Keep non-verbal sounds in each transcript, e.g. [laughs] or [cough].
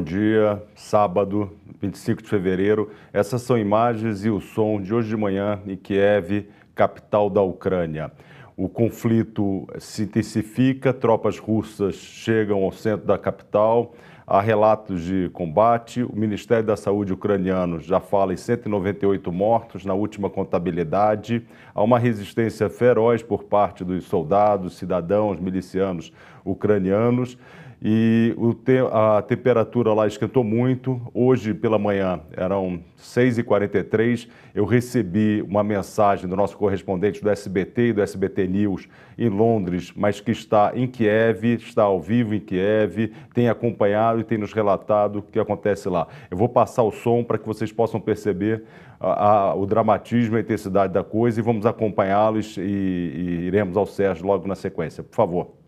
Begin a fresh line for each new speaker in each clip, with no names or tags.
Bom dia, sábado, 25 de fevereiro. Essas são imagens e o som de hoje de manhã em Kiev, capital da Ucrânia. O conflito se intensifica, tropas russas chegam ao centro da capital, há relatos de combate. O Ministério da Saúde ucraniano já fala em 198 mortos na última contabilidade. Há uma resistência feroz por parte dos soldados, cidadãos, milicianos ucranianos e te, a temperatura lá esquentou muito. Hoje pela manhã eram 6h43. Eu recebi uma mensagem do nosso correspondente do SBT e do SBT News em Londres, mas que está em Kiev, está ao vivo em Kiev, tem acompanhado e tem nos relatado o que acontece lá. Eu vou passar o som para que vocês possam perceber a, a, o dramatismo e a intensidade da coisa e vamos acompanhá-los e, e iremos ao Sérgio logo na sequência. Por favor.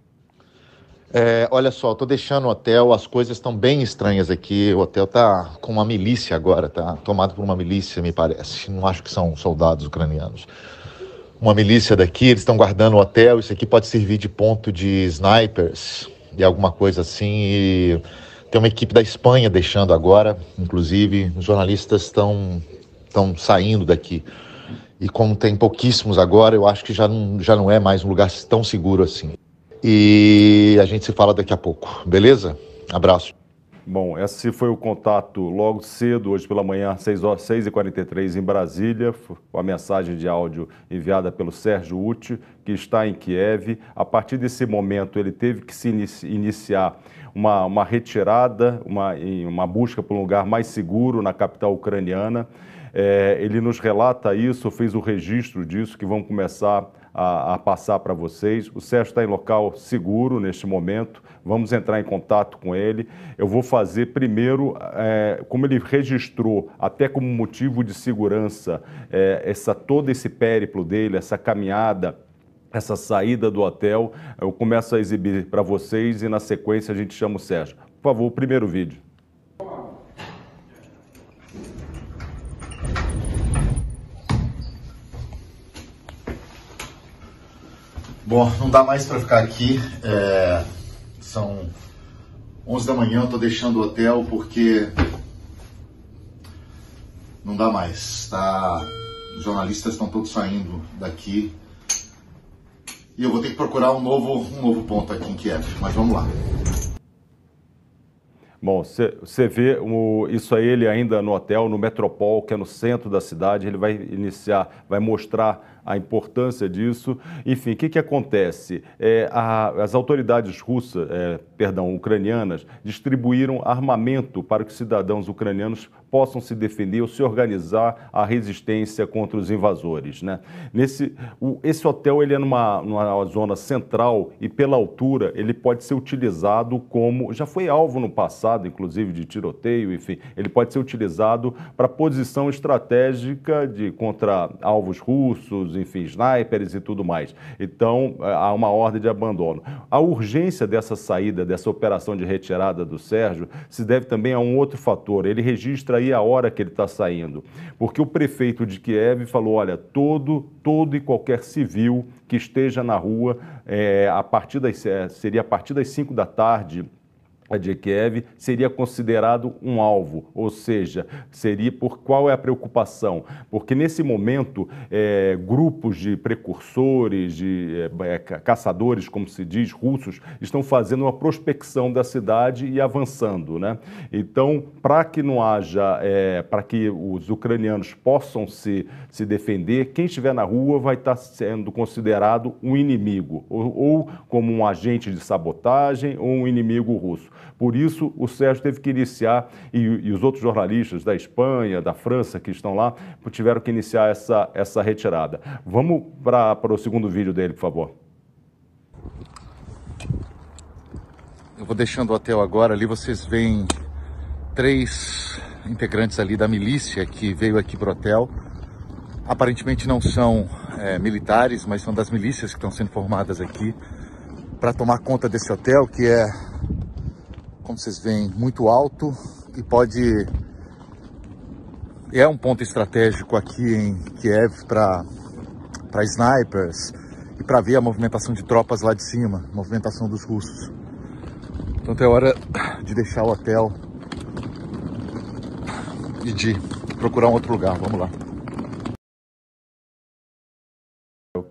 É, olha só, estou deixando o hotel, as coisas estão bem estranhas aqui. O hotel está com uma milícia agora, tá tomado por uma milícia, me parece. Não acho que são soldados ucranianos. Uma milícia daqui, eles estão guardando o hotel. Isso aqui pode servir de ponto de snipers e alguma coisa assim. E tem uma equipe da Espanha deixando agora, inclusive. Os jornalistas estão estão saindo daqui. E como tem pouquíssimos agora, eu acho que já não, já não é mais um lugar tão seguro assim. E a gente se fala daqui a pouco, beleza? Abraço.
Bom, esse foi o contato logo cedo, hoje pela manhã, 6 horas 6h43 em Brasília, com a mensagem de áudio enviada pelo Sérgio Uti, que está em Kiev. A partir desse momento, ele teve que se iniciar uma, uma retirada, uma, uma busca por um lugar mais seguro na capital ucraniana. É, ele nos relata isso, fez o registro disso, que vão começar a, a passar para vocês. O Sérgio está em local seguro neste momento, vamos entrar em contato com ele. Eu vou fazer primeiro, é, como ele registrou, até como motivo de segurança, é, essa, todo esse périplo dele, essa caminhada essa saída do hotel, eu começo a exibir para vocês e na sequência a gente chama o Sérgio. Por favor, o primeiro vídeo.
Bom, não dá mais para ficar aqui. É, são 11 da manhã, eu tô deixando o hotel porque não dá mais. Tá? Os jornalistas estão todos saindo daqui. E eu vou ter que procurar um novo, um novo ponto aqui em Kiev. Mas vamos lá.
Bom, você vê o, isso aí ele ainda no hotel, no Metropol, que é no centro da cidade, ele vai iniciar, vai mostrar a importância disso. Enfim, o que, que acontece? É, a, as autoridades russas, é, perdão, ucranianas, distribuíram armamento para que cidadãos ucranianos possam se defender ou se organizar a resistência contra os invasores. Né? Nesse, o, esse hotel ele é numa, numa zona central e pela altura ele pode ser utilizado como, já foi alvo no passado, inclusive de tiroteio, enfim, ele pode ser utilizado para posição estratégica de contra alvos russos, enfim, snipers e tudo mais. Então, há uma ordem de abandono. A urgência dessa saída, dessa operação de retirada do Sérgio, se deve também a um outro fator. Ele registra aí a hora que ele está saindo. Porque o prefeito de Kiev falou: olha, todo, todo e qualquer civil que esteja na rua, é, a partir das, é, seria a partir das 5 da tarde de Kiev seria considerado um alvo, ou seja, seria por qual é a preocupação? Porque nesse momento é, grupos de precursores, de é, caçadores, como se diz, russos, estão fazendo uma prospecção da cidade e avançando, né? Então, para que não haja, é, para que os ucranianos possam se, se defender, quem estiver na rua vai estar sendo considerado um inimigo, ou, ou como um agente de sabotagem ou um inimigo russo. Por isso, o Sérgio teve que iniciar, e, e os outros jornalistas da Espanha, da França que estão lá, tiveram que iniciar essa, essa retirada. Vamos para o segundo vídeo dele, por favor.
Eu vou deixando o hotel agora, ali vocês veem três integrantes ali da milícia que veio aqui para o hotel. Aparentemente não são é, militares, mas são das milícias que estão sendo formadas aqui para tomar conta desse hotel, que é como vocês veem, muito alto e pode... É um ponto estratégico aqui em Kiev para snipers e para ver a movimentação de tropas lá de cima, movimentação dos russos. Então é hora de deixar o hotel e de procurar um outro lugar. Vamos lá.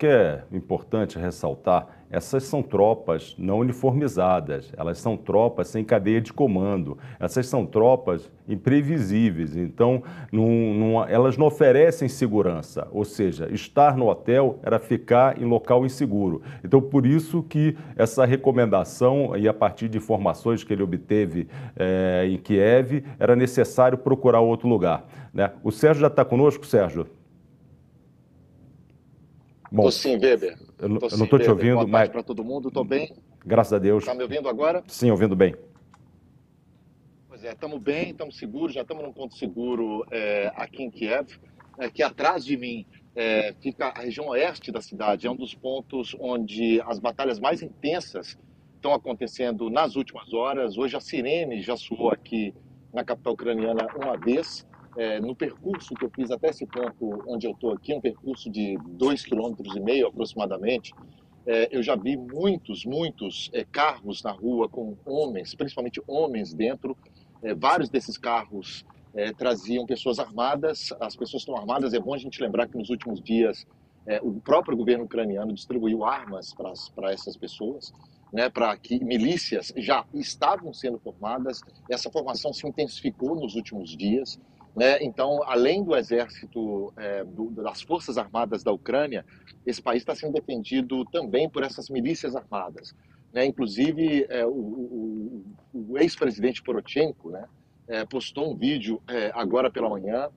Que é importante ressaltar, essas são tropas não uniformizadas, elas são tropas sem cadeia de comando, essas são tropas imprevisíveis, então não, elas não oferecem segurança, ou seja, estar no hotel era ficar em local inseguro. Então por isso que essa recomendação, e a partir de informações que ele obteve é, em Kiev, era necessário procurar outro lugar. Né? O Sérgio já está conosco, Sérgio?
Bom, Tô sim, Weber.
Eu, não estou te ouvindo, Boa mas.
para todo mundo, estou bem.
Graças a Deus.
Está me ouvindo agora?
Sim, ouvindo bem.
Pois é, estamos bem, estamos seguros, já estamos num ponto seguro é, aqui em Kiev, é, que atrás de mim é, fica a região oeste da cidade, é um dos pontos onde as batalhas mais intensas estão acontecendo nas últimas horas. Hoje a sirene já soou aqui na capital ucraniana uma vez é, no percurso que eu fiz até esse ponto onde eu estou aqui, um percurso de dois quilômetros e meio aproximadamente, é, eu já vi muitos, muitos é, carros na rua com homens, principalmente homens dentro. É, vários desses carros é, traziam pessoas armadas. As pessoas estão armadas. É bom a gente lembrar que nos últimos dias é, o próprio governo ucraniano distribuiu armas para essas pessoas. Né, para que milícias já estavam sendo formadas. Essa formação se intensificou nos últimos dias. Né? Então, além do exército, é, do, das forças armadas da Ucrânia, esse país está sendo defendido também por essas milícias armadas. Né? Inclusive, é, o, o, o ex-presidente Poroshenko né, é, postou um vídeo é, agora pela manhã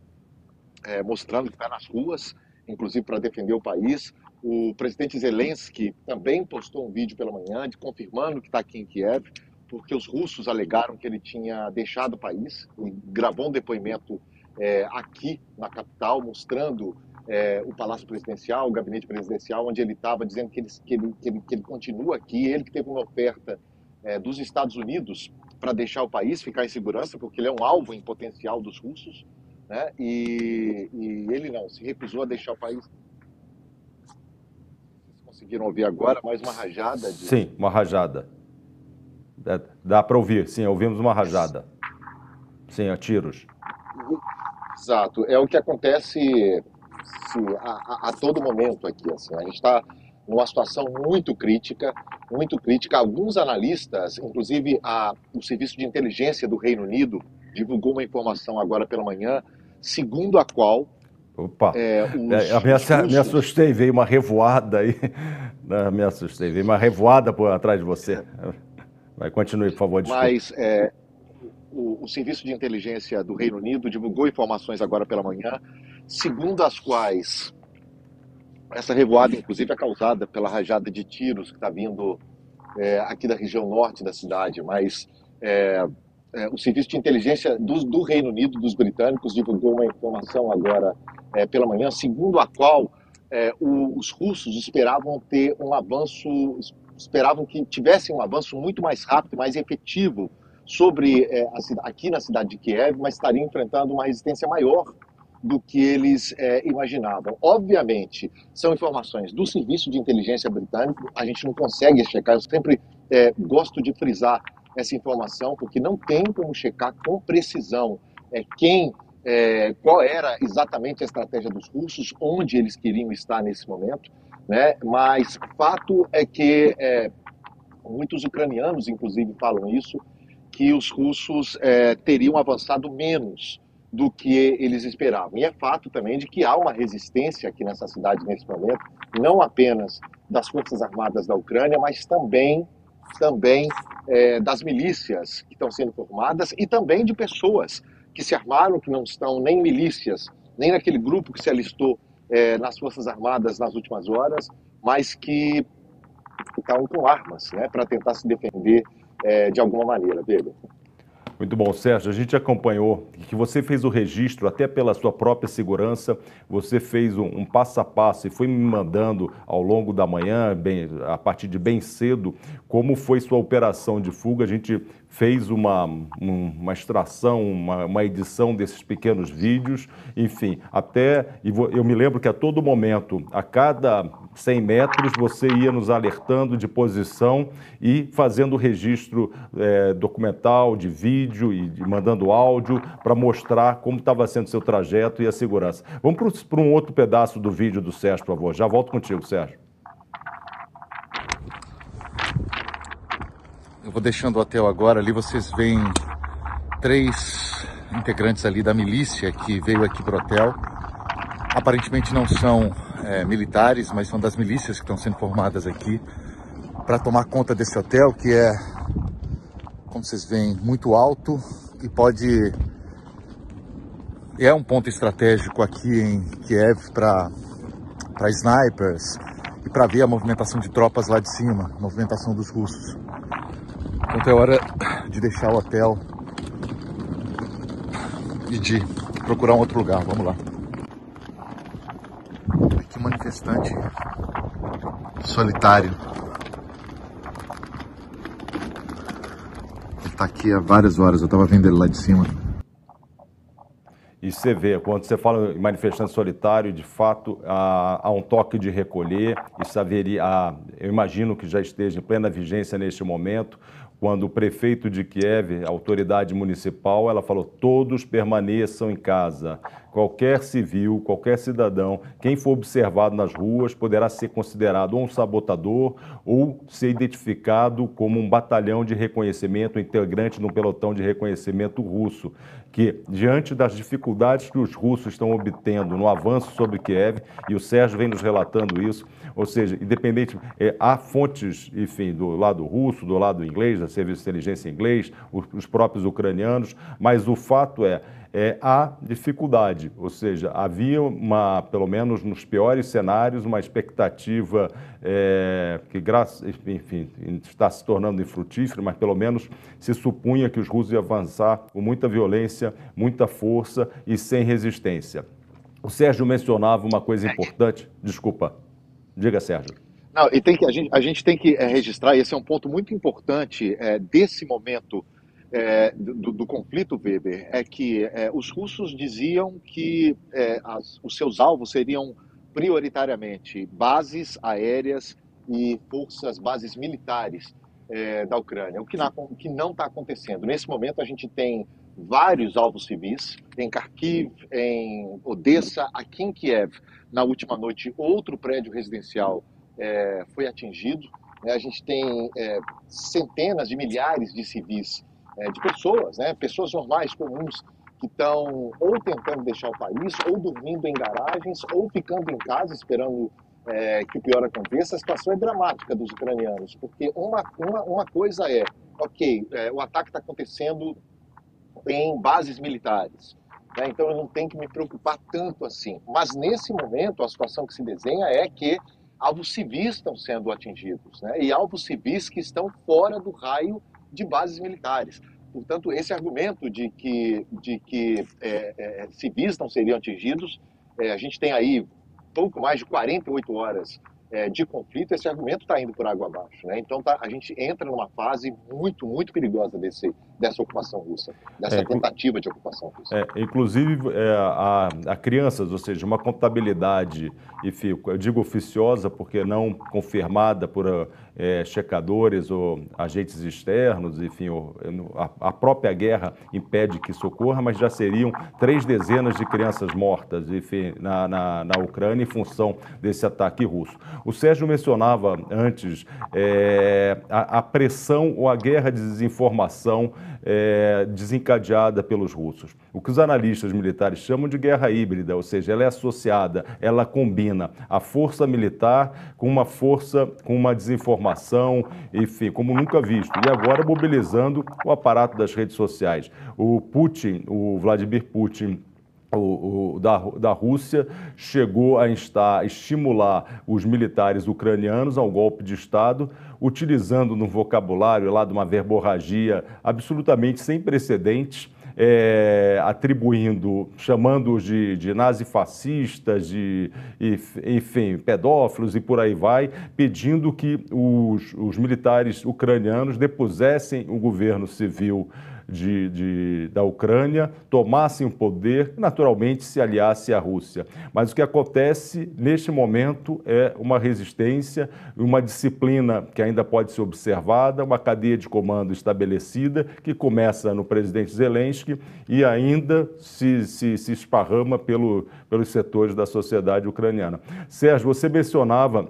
é, mostrando que está nas ruas, inclusive para defender o país. O presidente Zelensky também postou um vídeo pela manhã de confirmando que está aqui em Kiev porque os russos alegaram que ele tinha deixado o país. Gravou um depoimento é, aqui na capital, mostrando é, o Palácio Presidencial, o gabinete presidencial, onde ele estava, dizendo que ele, que, ele, que, ele, que ele continua aqui. Ele que teve uma oferta é, dos Estados Unidos para deixar o país ficar em segurança, porque ele é um alvo em potencial dos russos, né? e, e ele não, se recusou a deixar o país. Conseguiram ouvir agora mais uma rajada? De...
Sim, uma rajada. É, dá para ouvir, sim, ouvimos uma rajada. Sim, a tiros.
Exato, é o que acontece sim, a, a, a, todo momento aqui. Assim. A gente está numa situação muito crítica, muito crítica. Alguns analistas, inclusive a, o Serviço de Inteligência do Reino Unido, divulgou uma informação agora pela manhã, segundo a qual
Opa, é, os, é, me, me, assustei, veio uma revoada aí. [laughs] me assustei, veio uma revoada por atrás de você. Vai, continue, por favor.
Desculpa. Mas é, o, o, Serviço de Inteligência do Reino Unido divulgou informações agora pela manhã, segundo as quais essa revoada, inclusive, é causada pela rajada de tiros que está vindo é, aqui da região norte da cidade, mas é, é, o Serviço de Inteligência do, do, Reino Unido, dos britânicos, divulgou uma informação agora é, pela manhã, segundo a qual é, os russos esperavam ter um avanço esperavam que tivesse um avanço muito mais rápido, mais efetivo sobre é, a, aqui na cidade de Kiev, mas estariam enfrentando uma resistência maior do que eles é, imaginavam. Obviamente, são informações do Serviço de Inteligência Britânico, a gente não consegue checar, eu sempre é, gosto de frisar essa informação, porque não tem como checar com precisão é, quem, é, qual era exatamente a estratégia dos russos, onde eles queriam estar nesse momento né? Mas fato é que é, muitos ucranianos, inclusive, falam isso, que os russos é, teriam avançado menos do que eles esperavam. E é fato também de que há uma resistência aqui nessa cidade nesse momento, não apenas das forças armadas da Ucrânia, mas também também é, das milícias que estão sendo formadas e também de pessoas que se armaram, que não estão nem milícias, nem naquele grupo que se alistou é, nas Forças Armadas nas últimas horas, mas que estavam com armas né, para tentar se defender é, de alguma maneira, dele.
Muito bom, Sérgio. A gente acompanhou que você fez o registro, até pela sua própria segurança, você fez um, um passo a passo e foi me mandando ao longo da manhã, bem, a partir de bem cedo, como foi sua operação de fuga. A gente fez uma, uma extração, uma, uma, edição desses pequenos vídeos, enfim, até, eu me lembro que a todo momento, a cada 100 metros, você ia nos alertando de posição e fazendo registro é, documental, de vídeo e de, mandando áudio para mostrar como estava sendo seu trajeto e a segurança. Vamos para um outro pedaço do vídeo do Sérgio, por favor. Já volto contigo, Sérgio.
Eu vou deixando o hotel agora. Ali vocês veem três integrantes ali da milícia que veio aqui para o hotel. Aparentemente não são é, militares, mas são das milícias que estão sendo formadas aqui para tomar conta desse hotel, que é, como vocês veem, muito alto e pode é um ponto estratégico aqui em Kiev para snipers e para ver a movimentação de tropas lá de cima, a movimentação dos russos. Então é hora de deixar o hotel e de procurar um outro lugar. Vamos lá. Aqui um manifestante solitário. Ele está aqui há várias horas. Eu estava vendo ele lá de cima.
E você vê, quando você fala em manifestante solitário, de fato há, há um toque de recolher. Isso haveria, há, eu imagino que já esteja em plena vigência neste momento quando o prefeito de Kiev, a autoridade municipal, ela falou: todos permaneçam em casa. Qualquer civil, qualquer cidadão, quem for observado nas ruas poderá ser considerado um sabotador ou ser identificado como um batalhão de reconhecimento, integrante de um pelotão de reconhecimento russo, que, diante das dificuldades que os russos estão obtendo no avanço sobre Kiev, e o Sérgio vem nos relatando isso, ou seja, independente, é, há fontes, enfim, do lado russo, do lado inglês, da serviço de inteligência inglês, os, os próprios ucranianos, mas o fato é, é, há dificuldade, ou seja, havia uma, pelo menos nos piores cenários, uma expectativa é, que, enfim, está se tornando infrutífera, mas pelo menos se supunha que os russos iam avançar com muita violência, muita força e sem resistência. O Sérgio mencionava uma coisa importante, desculpa. Diga, Sérgio.
Não, e tem que, a, gente, a gente tem que é, registrar, e esse é um ponto muito importante é, desse momento é, do, do, conflito, Weber, é que é, os russos diziam que é, as, os seus alvos seriam prioritariamente bases aéreas e forças, bases militares é, da Ucrânia, o que, na, o que não está acontecendo. Nesse momento, a gente tem vários alvos civis, em Kharkiv, em Odessa, aqui em Kiev. Na última noite, outro prédio residencial é, foi atingido. Né? A gente tem é, centenas de milhares de civis, é, de pessoas, né? pessoas normais, comuns, que estão ou tentando deixar o país, ou dormindo em garagens, ou ficando em casa esperando é, que o pior aconteça. A situação é dramática dos ucranianos, porque uma, uma, uma coisa é, ok, é, o ataque está acontecendo em bases militares. Né? Então eu não tenho que me preocupar tanto assim. Mas nesse momento, a situação que se desenha é que alvos civis estão sendo atingidos, né? e alvos civis que estão fora do raio de bases militares. Portanto, esse argumento de que, de que é, é, civis não seriam atingidos, é, a gente tem aí pouco mais de 48 horas é, de conflito, esse argumento está indo por água abaixo. Né? Então tá, a gente entra numa fase muito, muito perigosa desse, dessa ocupação russa, dessa é, tentativa de ocupação russa.
É, inclusive, a, a, crianças, ou seja, uma contabilidade, enfim, eu digo oficiosa porque não confirmada por é, checadores ou agentes externos, enfim, a, a, própria guerra impede que isso ocorra, mas já seriam três dezenas de crianças mortas, enfim, na, na, na Ucrânia em função desse ataque russo. O Sérgio mencionava antes é, a, a, pressão ou a guerra de desinformação é, desencadeada pelos russos. O que os analistas militares chamam de guerra híbrida, ou seja, ela é associada, ela combina a força militar com uma força, com uma desinformação, enfim, como nunca visto. E agora mobilizando o aparato das redes sociais. O Putin, o Vladimir Putin, o, o, da, da Rússia chegou a instar, estimular os militares ucranianos ao golpe de Estado, utilizando no vocabulário lá de uma verborragia absolutamente sem precedentes, é, atribuindo, chamando-os de, de nazifascistas, de, enfim, pedófilos e por aí vai, pedindo que os, os militares ucranianos depusessem o governo civil de, de, da Ucrânia tomassem o poder e, naturalmente, se aliasse à Rússia. Mas o que acontece neste momento é uma resistência, uma disciplina que ainda pode ser observada, uma cadeia de comando estabelecida que começa no presidente Zelensky e ainda se, se, se esparrama pelo, pelos setores da sociedade ucraniana. Sérgio, você mencionava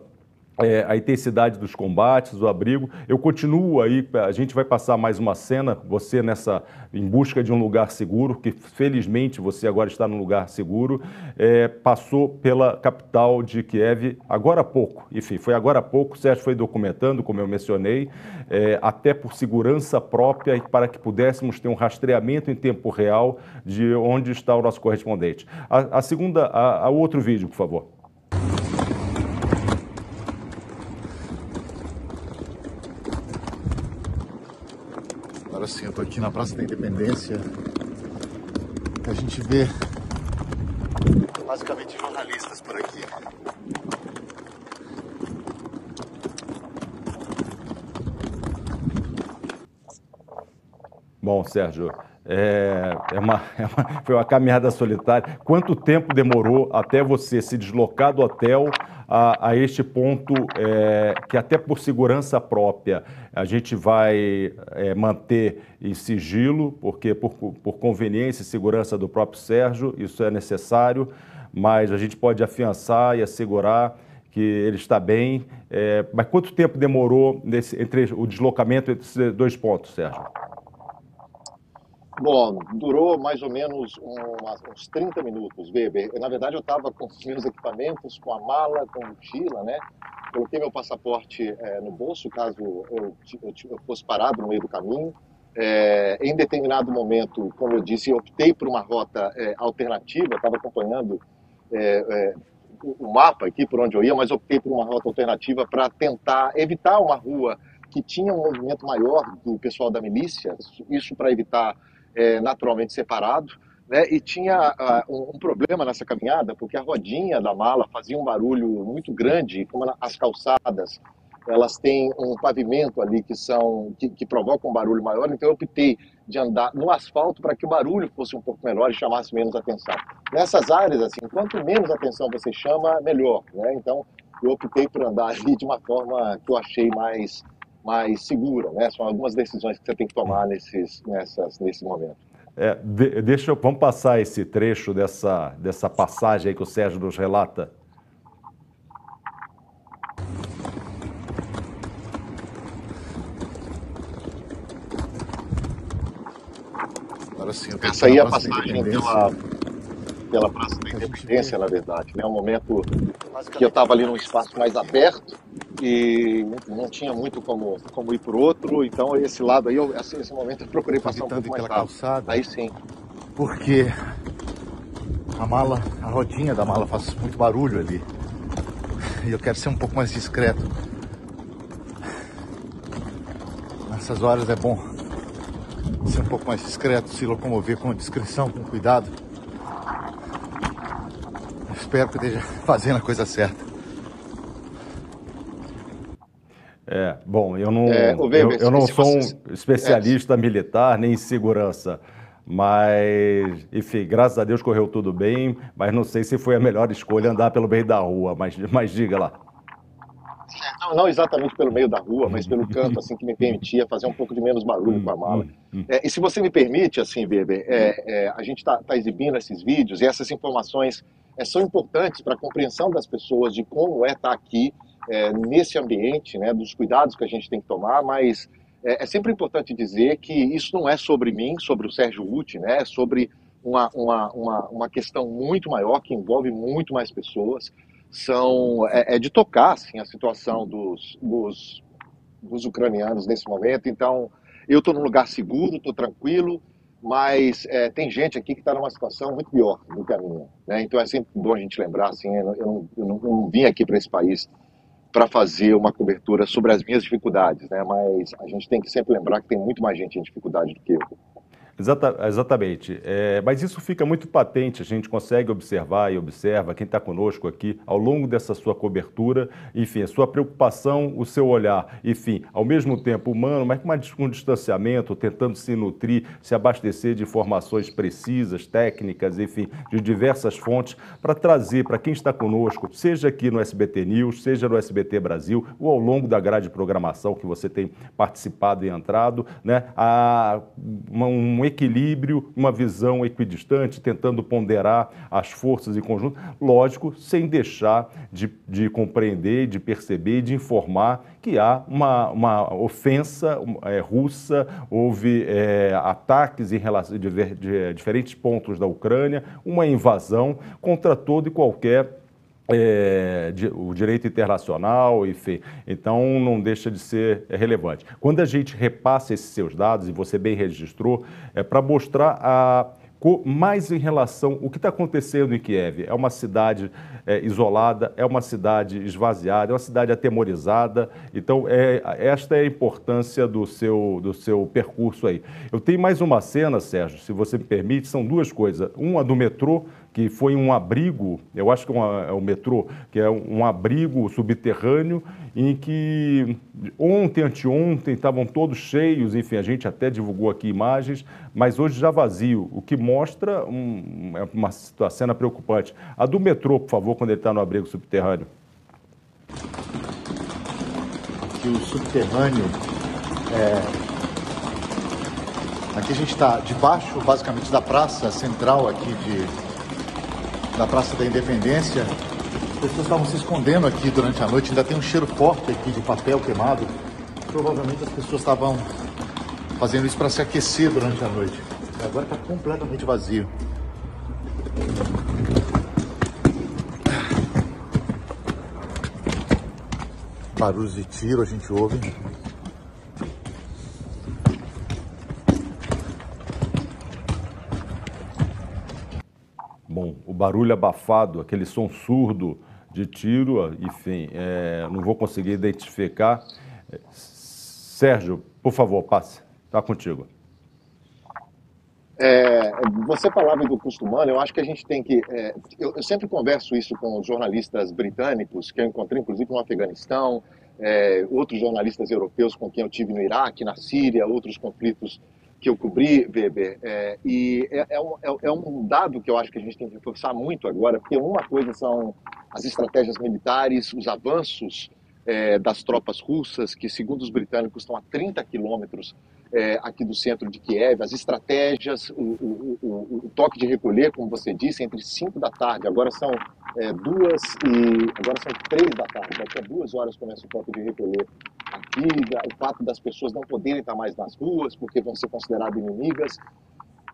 é, a intensidade dos combates, o abrigo. Eu continuo aí, a gente vai passar mais uma cena, você nessa em busca de um lugar seguro, que felizmente você agora está num lugar seguro, é, passou pela capital de Kiev agora há pouco. Enfim, foi agora há pouco, o Sérgio foi documentando, como eu mencionei, é, até por segurança própria e para que pudéssemos ter um rastreamento em tempo real de onde está o nosso correspondente. A, a segunda, a, a outro vídeo, por favor.
Agora sim, eu tô aqui na Praça da Independência. A gente vê basicamente jornalistas por aqui.
Bom, Sérgio, é, é, uma, [laughs] é uma, foi uma caminhada solitária. Quanto tempo demorou até você se deslocar do hotel a, a este ponto é, que até por segurança própria a gente vai é, manter em sigilo, porque por, por conveniência e segurança do próprio Sérgio, isso é necessário, mas a gente pode afiançar e assegurar que ele está bem. É, mas quanto tempo demorou nesse, entre o deslocamento entre esses dois pontos, Sérgio?
Bom, durou mais ou menos uns 30 minutos, Weber. Na verdade, eu estava com os meus equipamentos, com a mala, com a mochila, né? Coloquei meu passaporte é, no bolso, caso eu, eu, eu, fosse parado no meio do caminho. É, em determinado momento, como eu disse, eu optei por uma rota é, alternativa, estava acompanhando o mapa aqui por onde eu ia, mas optei por uma rota alternativa para tentar evitar uma rua que tinha um movimento maior do pessoal da milícia, isso para evitar é, naturalmente separado, né? E tinha uh, um, problema nessa caminhada, porque a rodinha da mala fazia um barulho muito grande, como as calçadas elas têm um pavimento ali que são que, que provoca um barulho maior, então eu optei de andar no asfalto para que o barulho fosse um pouco menor e chamasse menos atenção. Nessas áreas, assim, quanto menos atenção você chama, melhor, né? Então eu optei por andar ali de uma forma que eu achei mais mais segura, né? São algumas decisões que você tem que tomar nesses, nessas, nesse momento.
É, de, deixa eu, vamos passar esse trecho dessa, dessa passagem aí que o Sérgio nos relata.
Agora sim, Essa aí é a passagem pela, pela Praça da Independência, na verdade. Né? Um momento que eu estava ali num espaço mais aberto e não tinha muito como, como ir por outro, então esse lado aí, eu, assim, esse momento eu procurei passar um pouco mais rápido. Calçada,
aí sim. Porque a mala, a rodinha da mala faz muito barulho ali. E eu quero ser um pouco mais discreto. Nessas horas é bom ser um pouco mais discreto, se locomover com discrição, com cuidado. Espero que esteja [laughs] fazendo a coisa certa.
É, bom, eu não, é, eu, eu, não sou um especialista é. militar nem em segurança, mas, enfim, graças a Deus correu tudo bem, mas não sei se foi a melhor escolha andar pelo meio da rua, mas, mas diga lá.
Não, não exatamente pelo meio da rua, mas pelo canto, assim, que me permitia fazer um pouco de menos barulho com a mala. Hum, hum, hum. É, e se você me permite, assim, Weber, é, é, a gente está tá exibindo esses vídeos e essas informações são importantes para a compreensão das pessoas de como é estar tá aqui é, nesse ambiente, né, dos cuidados que a gente tem que tomar, mas é, é, sempre importante dizer que isso não é sobre mim, sobre o Sérgio Uti, né, é sobre uma, uma, uma, uma, questão muito maior que envolve muito mais pessoas. São, é, é de tocar assim, a situação dos, dos, dos ucranianos nesse momento. Então, eu estou num lugar seguro, estou tranquilo, mas é, tem gente aqui que está numa situação muito pior do que a minha. Né? Então é sempre bom a gente lembrar, assim, eu não, eu não, eu não vim aqui para esse país para fazer uma cobertura sobre as minhas dificuldades, né? Mas a gente tem que sempre lembrar que tem muito mais gente em dificuldade do que eu.
Exata, exatamente. É, mas isso fica muito patente, a gente consegue observar e observa quem está conosco aqui ao longo dessa sua cobertura, enfim, a sua preocupação, o seu olhar, enfim, ao mesmo tempo humano, mas com um distanciamento, tentando se nutrir, se abastecer de informações precisas, técnicas, enfim, de diversas fontes, para trazer para quem está conosco, seja aqui no SBT News, seja no SBT Brasil, ou ao longo da grade de programação que você tem participado e entrado, né, a, um equilíbrio, uma visão equidistante, tentando ponderar as forças em conjunto, lógico, sem deixar de, de compreender, de perceber de informar que há uma, uma ofensa é, russa, houve é, ataques em relação de, de diferentes pontos da Ucrânia, uma invasão contra todo e qualquer é, o direito internacional, enfim. Então, não deixa de ser relevante. Quando a gente repassa esses seus dados, e você bem registrou, é para mostrar a mais em relação ao que está acontecendo em Kiev. É uma cidade é, isolada, é uma cidade esvaziada, é uma cidade atemorizada. Então, é, esta é a importância do seu, do seu percurso aí. Eu tenho mais uma cena, Sérgio, se você me permite, são duas coisas. Uma do metrô, que foi um abrigo, eu acho que é, uma, é o metrô, que é um abrigo subterrâneo, em que ontem, anteontem, estavam todos cheios, enfim, a gente até divulgou aqui imagens, mas hoje já vazio, o que mostra um, é uma, cena preocupante. A do metrô, por favor, quando ele está no abrigo subterrâneo.
Aqui o subterrâneo é... Aqui a gente está debaixo, basicamente, da praça central aqui de, da Praça da Independência. As pessoas estavam se escondendo aqui durante a noite, ainda tem um cheiro forte aqui de papel queimado. Provavelmente as pessoas estavam fazendo isso para se aquecer durante a noite. Agora está completamente vazio. Barulhos de tiro a gente ouve.
Bom, o barulho abafado, aquele som surdo de tiro, enfim, é, não vou conseguir identificar. Sérgio, por favor, passe. Está contigo.
É, você falava do custo humano, eu acho que a gente tem que. É, eu, eu, sempre converso isso com os jornalistas britânicos, que eu encontrei inclusive no Afeganistão, é, outros jornalistas europeus com quem eu tive no Iraque, na Síria, outros conflitos que eu cobri, Weber, é, e é, é, um, é, é, um, dado que eu acho que a gente tem que reforçar muito agora, porque uma coisa são as estratégias militares, os avanços é, das tropas russas, que segundo os britânicos estão a 30 quilômetros é, aqui do centro de Kiev, as estratégias, o, o, o, o, toque de recolher, como você disse, entre 5 da tarde, agora são duas e agora são três da tarde, daqui a duas horas começa o toque de recolher aqui, o fato das pessoas não poderem estar mais nas ruas porque vão ser consideradas inimigas.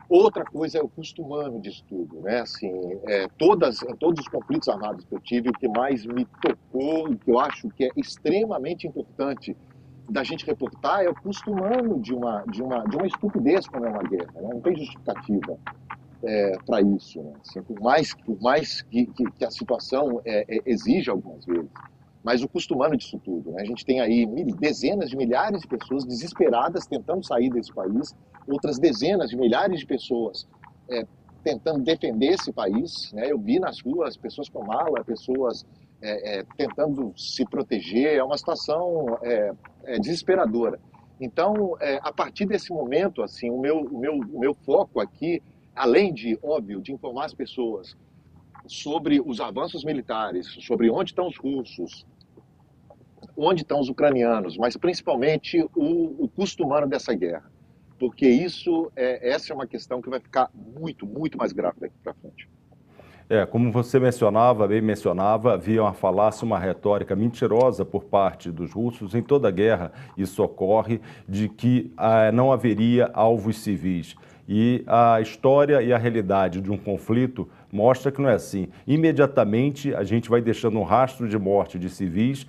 Outra coisa é o custo humano disso tudo, né? Assim, é, todas, todos os conflitos armados que eu tive, o que mais me tocou, o que eu acho que é extremamente importante da gente reportar é o custo humano de uma, de uma, de uma estupidez como é uma guerra. Né? Não tem justificativa é, para isso. Né? Assim, por mais, por mais que, que, que a situação é, é, exija algumas vezes. Mas o custo humano disso tudo. Né? A gente tem aí dezenas de milhares de pessoas desesperadas tentando sair desse país, outras dezenas de milhares de pessoas é, tentando defender esse país. Né? Eu vi nas ruas pessoas com mala, pessoas é, é, tentando se proteger, é uma situação é, é desesperadora. Então, é, a partir desse momento, assim, o meu, o meu, o meu foco aqui, além de, óbvio, de informar as pessoas sobre os avanços militares, sobre onde estão os russos, onde estão os ucranianos, mas principalmente o, o custo humano dessa guerra, porque isso é, essa é uma questão que vai ficar muito, muito mais grave daqui para frente.
É, como você mencionava, bem mencionava, havia uma falácia, uma retórica mentirosa por parte dos russos em toda a guerra, isso ocorre, de que ah, não haveria alvos civis. E a história e a realidade de um conflito mostra que não é assim. Imediatamente a gente vai deixando um rastro de morte de civis,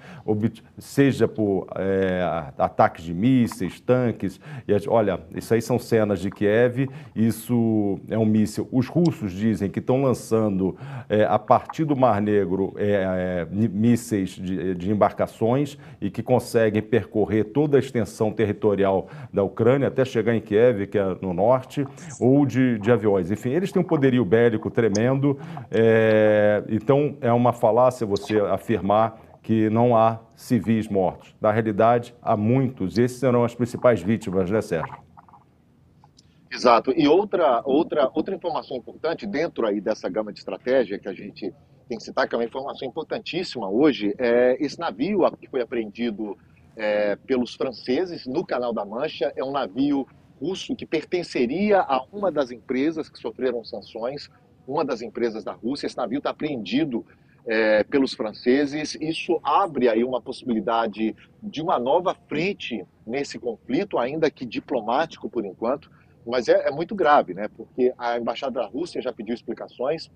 seja por é, ataques de mísseis, tanques. E, olha, isso aí são cenas de Kiev, isso é um míssil. Os russos dizem que estão lançando é, a partir do Mar Negro é, mísseis de, de embarcações e que conseguem percorrer toda a extensão territorial da Ucrânia até chegar em Kiev, que é no norte, ou de, de aviões. Enfim, eles têm um poderio bélico tremendo, é, então é uma falácia você afirmar que não há civis mortos. Na realidade, há muitos, esses serão as principais vítimas, né, Sérgio?
Exato. E outra, outra, outra informação importante dentro aí dessa gama de estratégia que a gente tem que citar, que é uma informação importantíssima hoje, é esse navio que foi apreendido é, pelos franceses no Canal da Mancha. É um navio russo que pertenceria a uma das empresas que sofreram sanções, uma das empresas da Rússia. Esse navio está apreendido é, pelos franceses. Isso abre aí uma possibilidade de uma nova frente nesse conflito, ainda que diplomático por enquanto, mas é, é muito grave, né? Porque a embaixada da Rússia já pediu explicações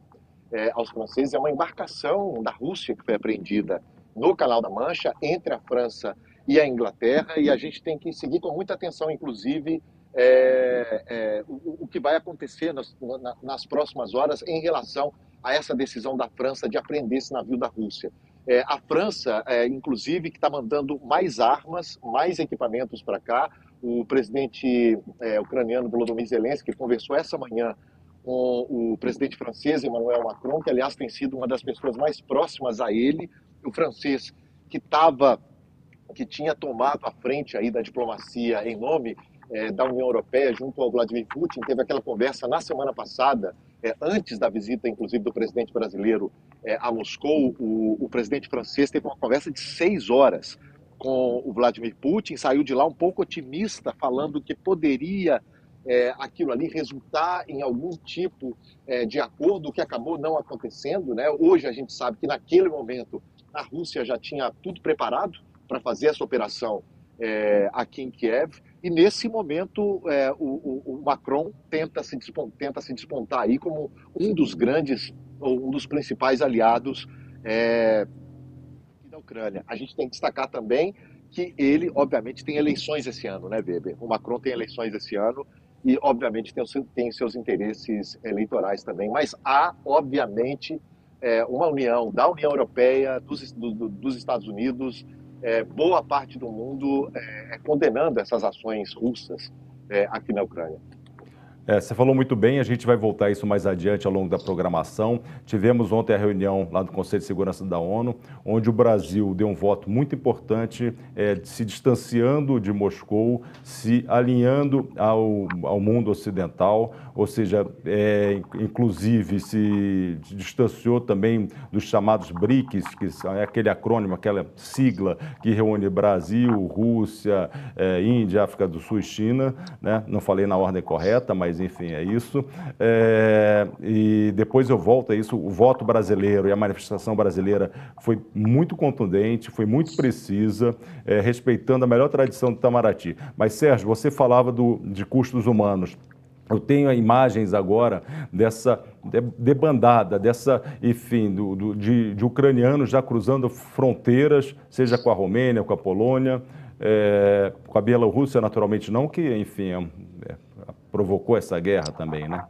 é, aos franceses. É uma embarcação da Rússia que foi apreendida no Canal da Mancha entre a França e a Inglaterra e a gente tem que seguir com muita atenção, inclusive é, é, o, o, que vai acontecer nas, nas, próximas horas em relação a essa decisão da França de apreender esse navio da Rússia. É, a França, é, inclusive, que está mandando mais armas, mais equipamentos para cá. O presidente é, ucraniano Volodymyr Zelensky conversou essa manhã com o presidente francês Emmanuel Macron, que aliás tem sido uma das pessoas mais próximas a ele, o francês que estava que tinha tomado a frente aí da diplomacia em nome é, da União Europeia junto ao Vladimir Putin, teve aquela conversa na semana passada, é, antes da visita, inclusive, do presidente brasileiro é, a Moscou, o, o, presidente francês teve uma conversa de seis horas com o Vladimir Putin, saiu de lá um pouco otimista, falando que poderia é, aquilo ali resultar em algum tipo é, de acordo, que acabou não acontecendo. Né? Hoje a gente sabe que naquele momento a Rússia já tinha tudo preparado para fazer essa operação é, aqui em Kiev. E nesse momento, é, o, o, Macron tenta se, despontar, tenta se despontar aí como um dos grandes, ou um dos principais aliados é, da Ucrânia. A gente tem que destacar também que ele, obviamente, tem eleições esse ano, né, Weber? O Macron tem eleições esse ano e, obviamente, tem, tem seus interesses eleitorais também. Mas há, obviamente, é, uma união da União Europeia, dos, do, dos Estados Unidos, é, boa parte do mundo é, é, condenando essas ações russas é, aqui na Ucrânia.
É, você falou muito bem, a gente vai voltar a isso mais adiante ao longo da programação. Tivemos ontem a reunião lá do Conselho de Segurança da ONU, onde o Brasil deu um voto muito importante, é, se distanciando de Moscou, se alinhando ao, ao mundo ocidental, ou seja, é, inclusive se distanciou também dos chamados BRICS, que é aquele acrônimo, aquela sigla que reúne Brasil, Rússia, é, Índia, África do Sul e China. Né? Não falei na ordem correta, mas mas enfim, é isso. É, e depois eu volto a isso. O voto brasileiro e a manifestação brasileira foi muito contundente, foi muito precisa, é, respeitando a melhor tradição do Itamaraty. Mas, Sérgio, você falava do, de custos humanos. Eu tenho imagens agora dessa debandada, dessa, enfim, do, do, de, de, ucranianos já cruzando fronteiras, seja com a Romênia, com a Polônia, é, com a Bielorrússia, naturalmente não, que, enfim, é, é provocou essa guerra também, né?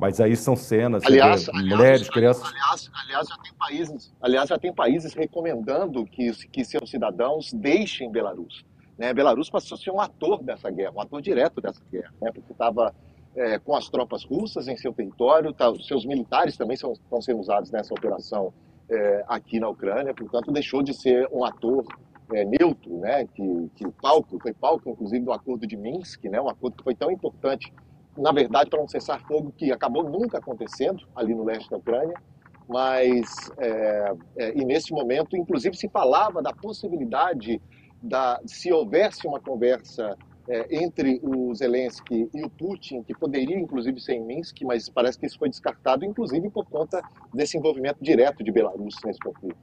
Mas aí são cenas,
aliás, aliás mulheres, crianças. Aliás, aliás, já tem países, aliás, já tem países recomendando que, que seus cidadãos deixem Belarus. Né? Belarus passou a ser um ator dessa guerra, um ator direto dessa guerra, né? porque estava é, com as tropas russas em seu território, tá, seus militares também são, estão sendo usados nessa operação é, aqui na Ucrânia, portanto, deixou de ser um ator é, neutro, né, que, que palco, foi palco, inclusive, do acordo de Minsk, né, um acordo que foi tão importante, na verdade, para um cessar-fogo que acabou nunca acontecendo ali no leste da Ucrânia, mas, é, é, e nesse momento, inclusive, se falava da possibilidade, da, se houvesse uma conversa é, entre o Zelensky e o Putin, que poderia, inclusive, ser em Minsk, mas parece que isso foi descartado, inclusive por conta desse envolvimento direto de Belarus nesse conflito.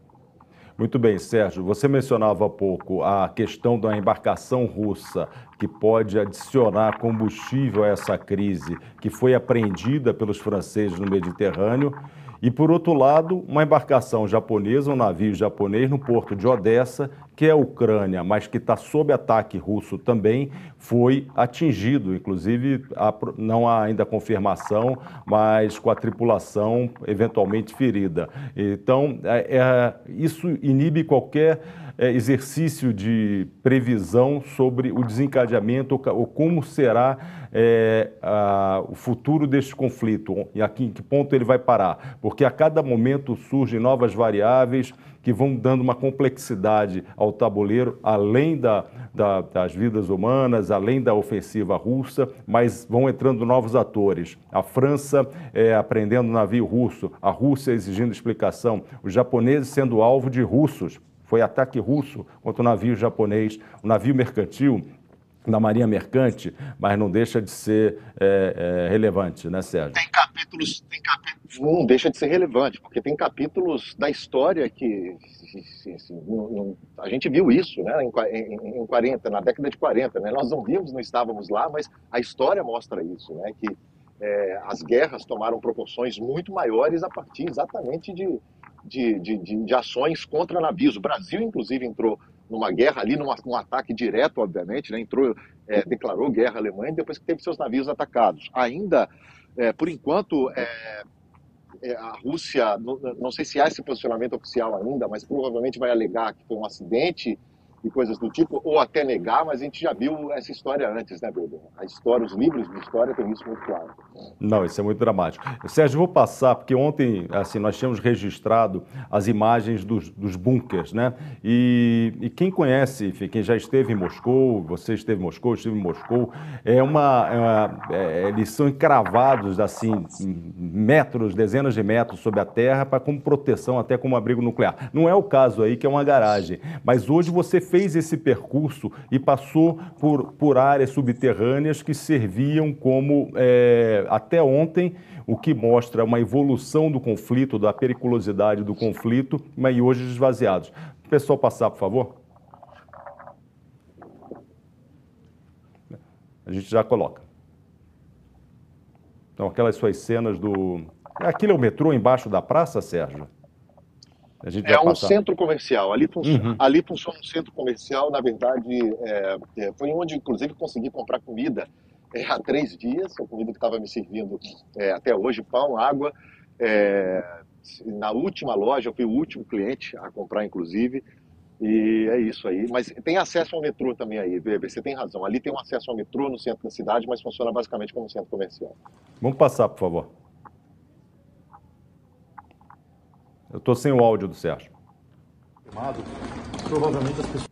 Muito bem, Sérgio. Você mencionava há pouco a questão da embarcação russa que pode adicionar combustível a essa crise que foi apreendida pelos franceses no Mediterrâneo E, por outro lado, uma embarcação japonesa, um navio japonês no porto de Odessa, que é a Ucrânia, mas que está sob ataque russo também, foi atingido. Inclusive, não há ainda confirmação, mas com a tripulação eventualmente ferida. Então, é, é, isso inibe qualquer é, exercício de previsão sobre o desencadeamento ou, como será é, a, o futuro deste conflito e aqui em que ponto ele vai parar. Porque a cada momento surgem novas variáveis que vão dando uma complexidade ao tabuleiro, além da, da, das vidas humanas, além da ofensiva russa, mas vão entrando novos atores. A França é, aprendendo navio russo, a Rússia exigindo explicação, os japoneses sendo alvo de russos foi ataque russo contra o navio japonês, o navio mercantil da Marinha Mercante, mas não deixa de ser é, é, relevante, né, Sérgio?
Tem capítulos, tem capítulos, não deixa de ser relevante, porque tem capítulos da história que não, não, a gente viu isso, né, em, em, em 40, na década de 40, né, nós não vimos, não estávamos lá, mas a história mostra isso, né, que é, as guerras tomaram proporções muito maiores a partir exatamente de de, de, de, de ações contra navios. O Brasil, inclusive, entrou numa guerra ali, numa, num ataque direto, obviamente, né? entrou, é, declarou guerra à Alemanha depois que teve seus navios atacados. Ainda, é, por enquanto, é, é a Rússia, não, não, sei se há esse posicionamento oficial ainda, mas provavelmente vai alegar que foi um acidente e coisas do tipo, ou até negar, mas a gente já viu essa história antes, né, Bruno? A história, os livros de história têm isso muito claro.
Não, isso é muito dramático. Sérgio, vou passar, porque ontem, assim, nós tínhamos registrado as imagens dos, dos bunkers, né? E, e, quem conhece, enfim, quem já esteve em Moscou, você esteve em Moscou, estive em Moscou, é uma, é uma é, eles são encravados, assim, metros, dezenas de metros sob a terra, para como proteção, até como abrigo nuclear. Não é o caso aí, que é uma garagem, mas hoje você fez esse percurso e passou por, por áreas subterrâneas que serviam como, é, até ontem, o que mostra uma evolução do conflito, da periculosidade do conflito, mas hoje esvaziados. Pessoal passar, por favor. A gente já coloca. Então, aquelas suas cenas do. Aquilo é o metrô embaixo da praça, Sérgio?
É um passar. centro comercial. Ali, fun uhum. ali funciona um centro comercial. Na verdade, é, é, foi onde, inclusive, consegui comprar comida é, há três dias. A comida que estava me servindo é, até hoje, pão, água. É, na última loja, eu fui o último cliente a comprar, inclusive. E é isso aí. Mas tem acesso ao metrô também aí, Weber. Você tem razão. Ali tem um acesso ao metrô no centro da cidade, mas funciona basicamente como centro comercial.
Vamos passar, por favor. Eu estou sem o áudio do Sérgio.
Provavelmente as pessoas.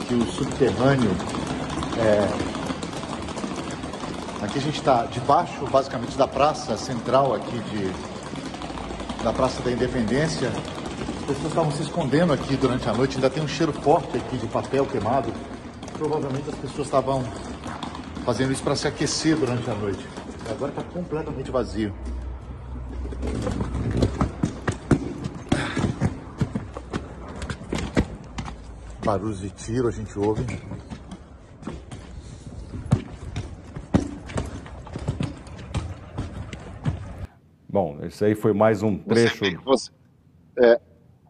Aqui o subterrâneo. É... Aqui a gente está debaixo, basicamente, da praça central aqui de... da Praça da Independência. As pessoas estavam se escondendo aqui durante a noite. Ainda tem um cheiro forte aqui de papel queimado. Provavelmente as pessoas estavam fazendo isso para se aquecer durante a noite. Agora está completamente vazio. Barulhos de tiro a gente ouve.
Bom, esse aí foi mais um trecho.
Você, você, é,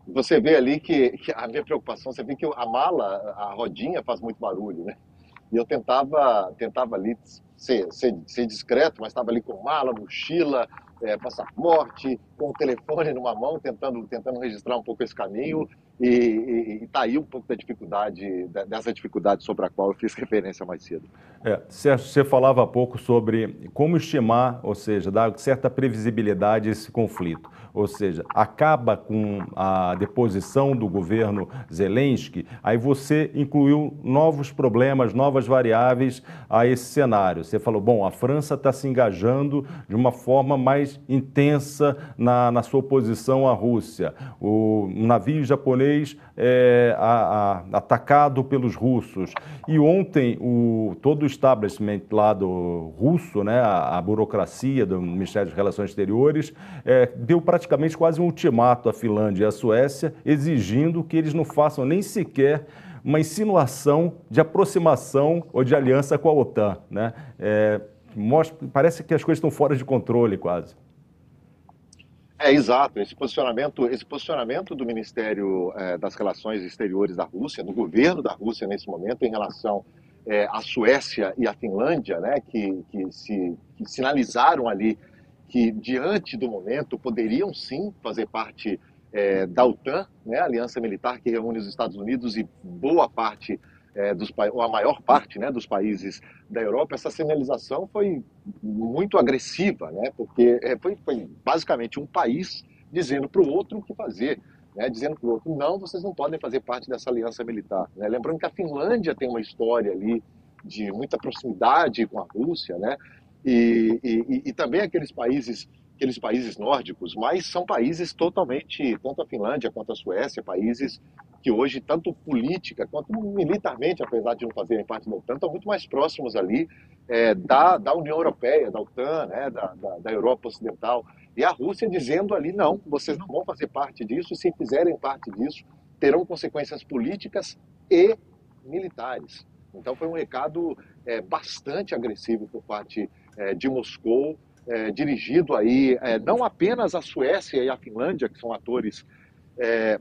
você vê ali que, que, a minha preocupação, você vê que a mala, a rodinha faz muito barulho, né? E eu tentava, tentava ali ser, ser, ser discreto, mas estava ali com mala, mochila, é, passaporte, com o telefone numa mão, tentando, tentando registrar um pouco esse caminho. E está aí um pouco da dificuldade, dessa dificuldade sobre a qual eu fiz referência mais cedo.
É, você falava há pouco sobre como estimar, ou seja, dar certa previsibilidade a esse conflito. Ou seja, acaba com a deposição do governo Zelensky, aí você incluiu novos problemas, novas variáveis a esse cenário. Você falou, bom, a França está se engajando de uma forma mais intensa na, na sua oposição à Rússia. O um navio japonês é, a, a, atacado pelos russos. E ontem, o, todo o establishment lá do russo, né, a, a burocracia do Ministério das Relações Exteriores, é, deu praticamente quase um ultimato à Finlândia e à Suécia, exigindo que eles não façam nem sequer uma insinuação de aproximação ou de aliança com a OTAN. Né? É, mostra, parece que as coisas estão fora de controle quase.
É exato. Esse posicionamento, esse posicionamento do Ministério é, das Relações Exteriores da Rússia, do governo da Rússia nesse momento, em relação é, à Suécia e à Finlândia, né, que, que, se, que sinalizaram ali que diante do momento poderiam sim fazer parte é, da OTAN, né, a aliança militar que reúne os Estados Unidos e boa parte é, dos ou a maior parte né, dos países da Europa, essa sinalização foi muito agressiva, né, porque é, foi, foi basicamente um país dizendo para o outro o que fazer, né, dizendo para o outro, não, vocês não podem fazer parte dessa aliança militar. Né? Lembrando que a Finlândia tem uma história ali de muita proximidade com a Rússia, né, e, e, e também aqueles países aqueles países nórdicos, mas são países totalmente, tanto a Finlândia quanto a Suécia, países que hoje, tanto política quanto militarmente, apesar de não fazerem parte da OTAN, estão muito mais próximos ali é, da, da União Europeia, da OTAN, né, da, da, da, Europa Ocidental. E a Rússia dizendo ali, não, vocês não vão fazer parte disso, e se fizerem parte disso, terão consequências políticas e militares. Então foi um recado é, bastante agressivo por parte é, de Moscou, é, dirigido aí é, não apenas à Suécia e à Finlândia, que são atores é,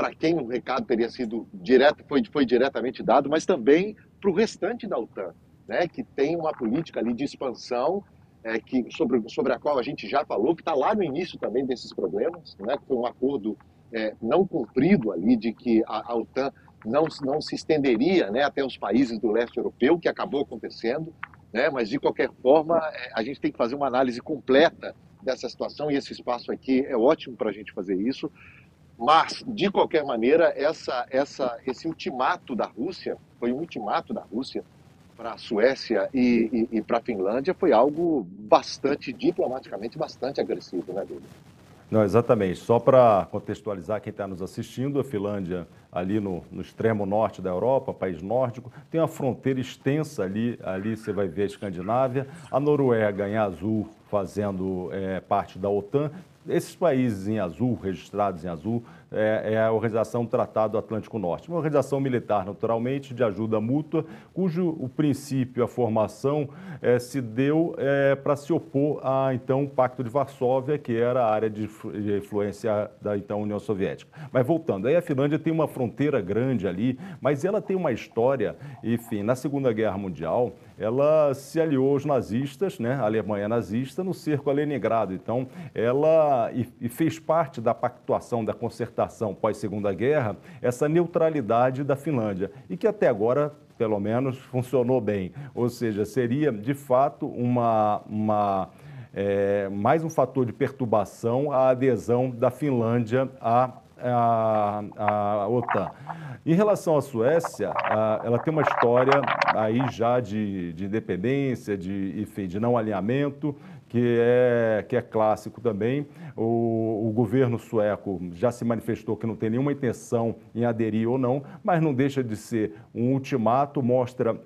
para quem o recado teria sido direto, foi, foi diretamente dado, mas também para o restante da OTAN, né, que tem uma política ali de expansão é, que, sobre, sobre a qual a gente já falou, que está lá no início também desses problemas, né, que foi um acordo é, não cumprido ali de que a, a OTAN não, não se estenderia né, até os países do leste europeu, que acabou acontecendo, né, mas de qualquer forma é, a gente tem que fazer uma análise completa dessa situação e esse espaço aqui é ótimo para a gente fazer isso. Mas, de qualquer maneira, essa, essa, esse ultimato da Rússia, foi um ultimato da Rússia para a Suécia e, e, e para a Finlândia, foi algo bastante, diplomaticamente, bastante agressivo, né, Duda?
Não, exatamente. Só para contextualizar quem está nos assistindo, a Finlândia, ali no, no, extremo norte da Europa, país nórdico, tem uma fronteira extensa ali, ali você vai ver a Escandinávia, a Noruega em azul, fazendo é, parte da OTAN, esses países em azul, registrados em azul, é, é, a Organização Tratado Atlântico Norte, uma organização militar, naturalmente, de ajuda mútua, cujo o princípio, a formação, é, se deu é, para se opor a, então, o Pacto de Varsóvia, que era a área de, de influência da, então, União Soviética. Mas voltando, aí a Finlândia tem uma fronteira grande ali, mas ela tem uma história, enfim, na Segunda Guerra Mundial, ela se aliou aos nazistas, né, a Alemanha nazista, no cerco a Leningrado. Então, ela e, e fez parte da pactuação, da concertação pós-Segunda Guerra, essa neutralidade da Finlândia, e que até agora pelo menos funcionou bem. Ou seja, seria de fato uma, uma é, mais um fator de perturbação a adesão da Finlândia à a, a OTAN. Em relação à Suécia, a, ela tem uma história aí já de, de independência, de, enfim, de não alinhamento, que é, que é clássico também. O, o, governo sueco já se manifestou que não tem nenhuma intenção em aderir ou não, mas não deixa de ser um ultimato, mostra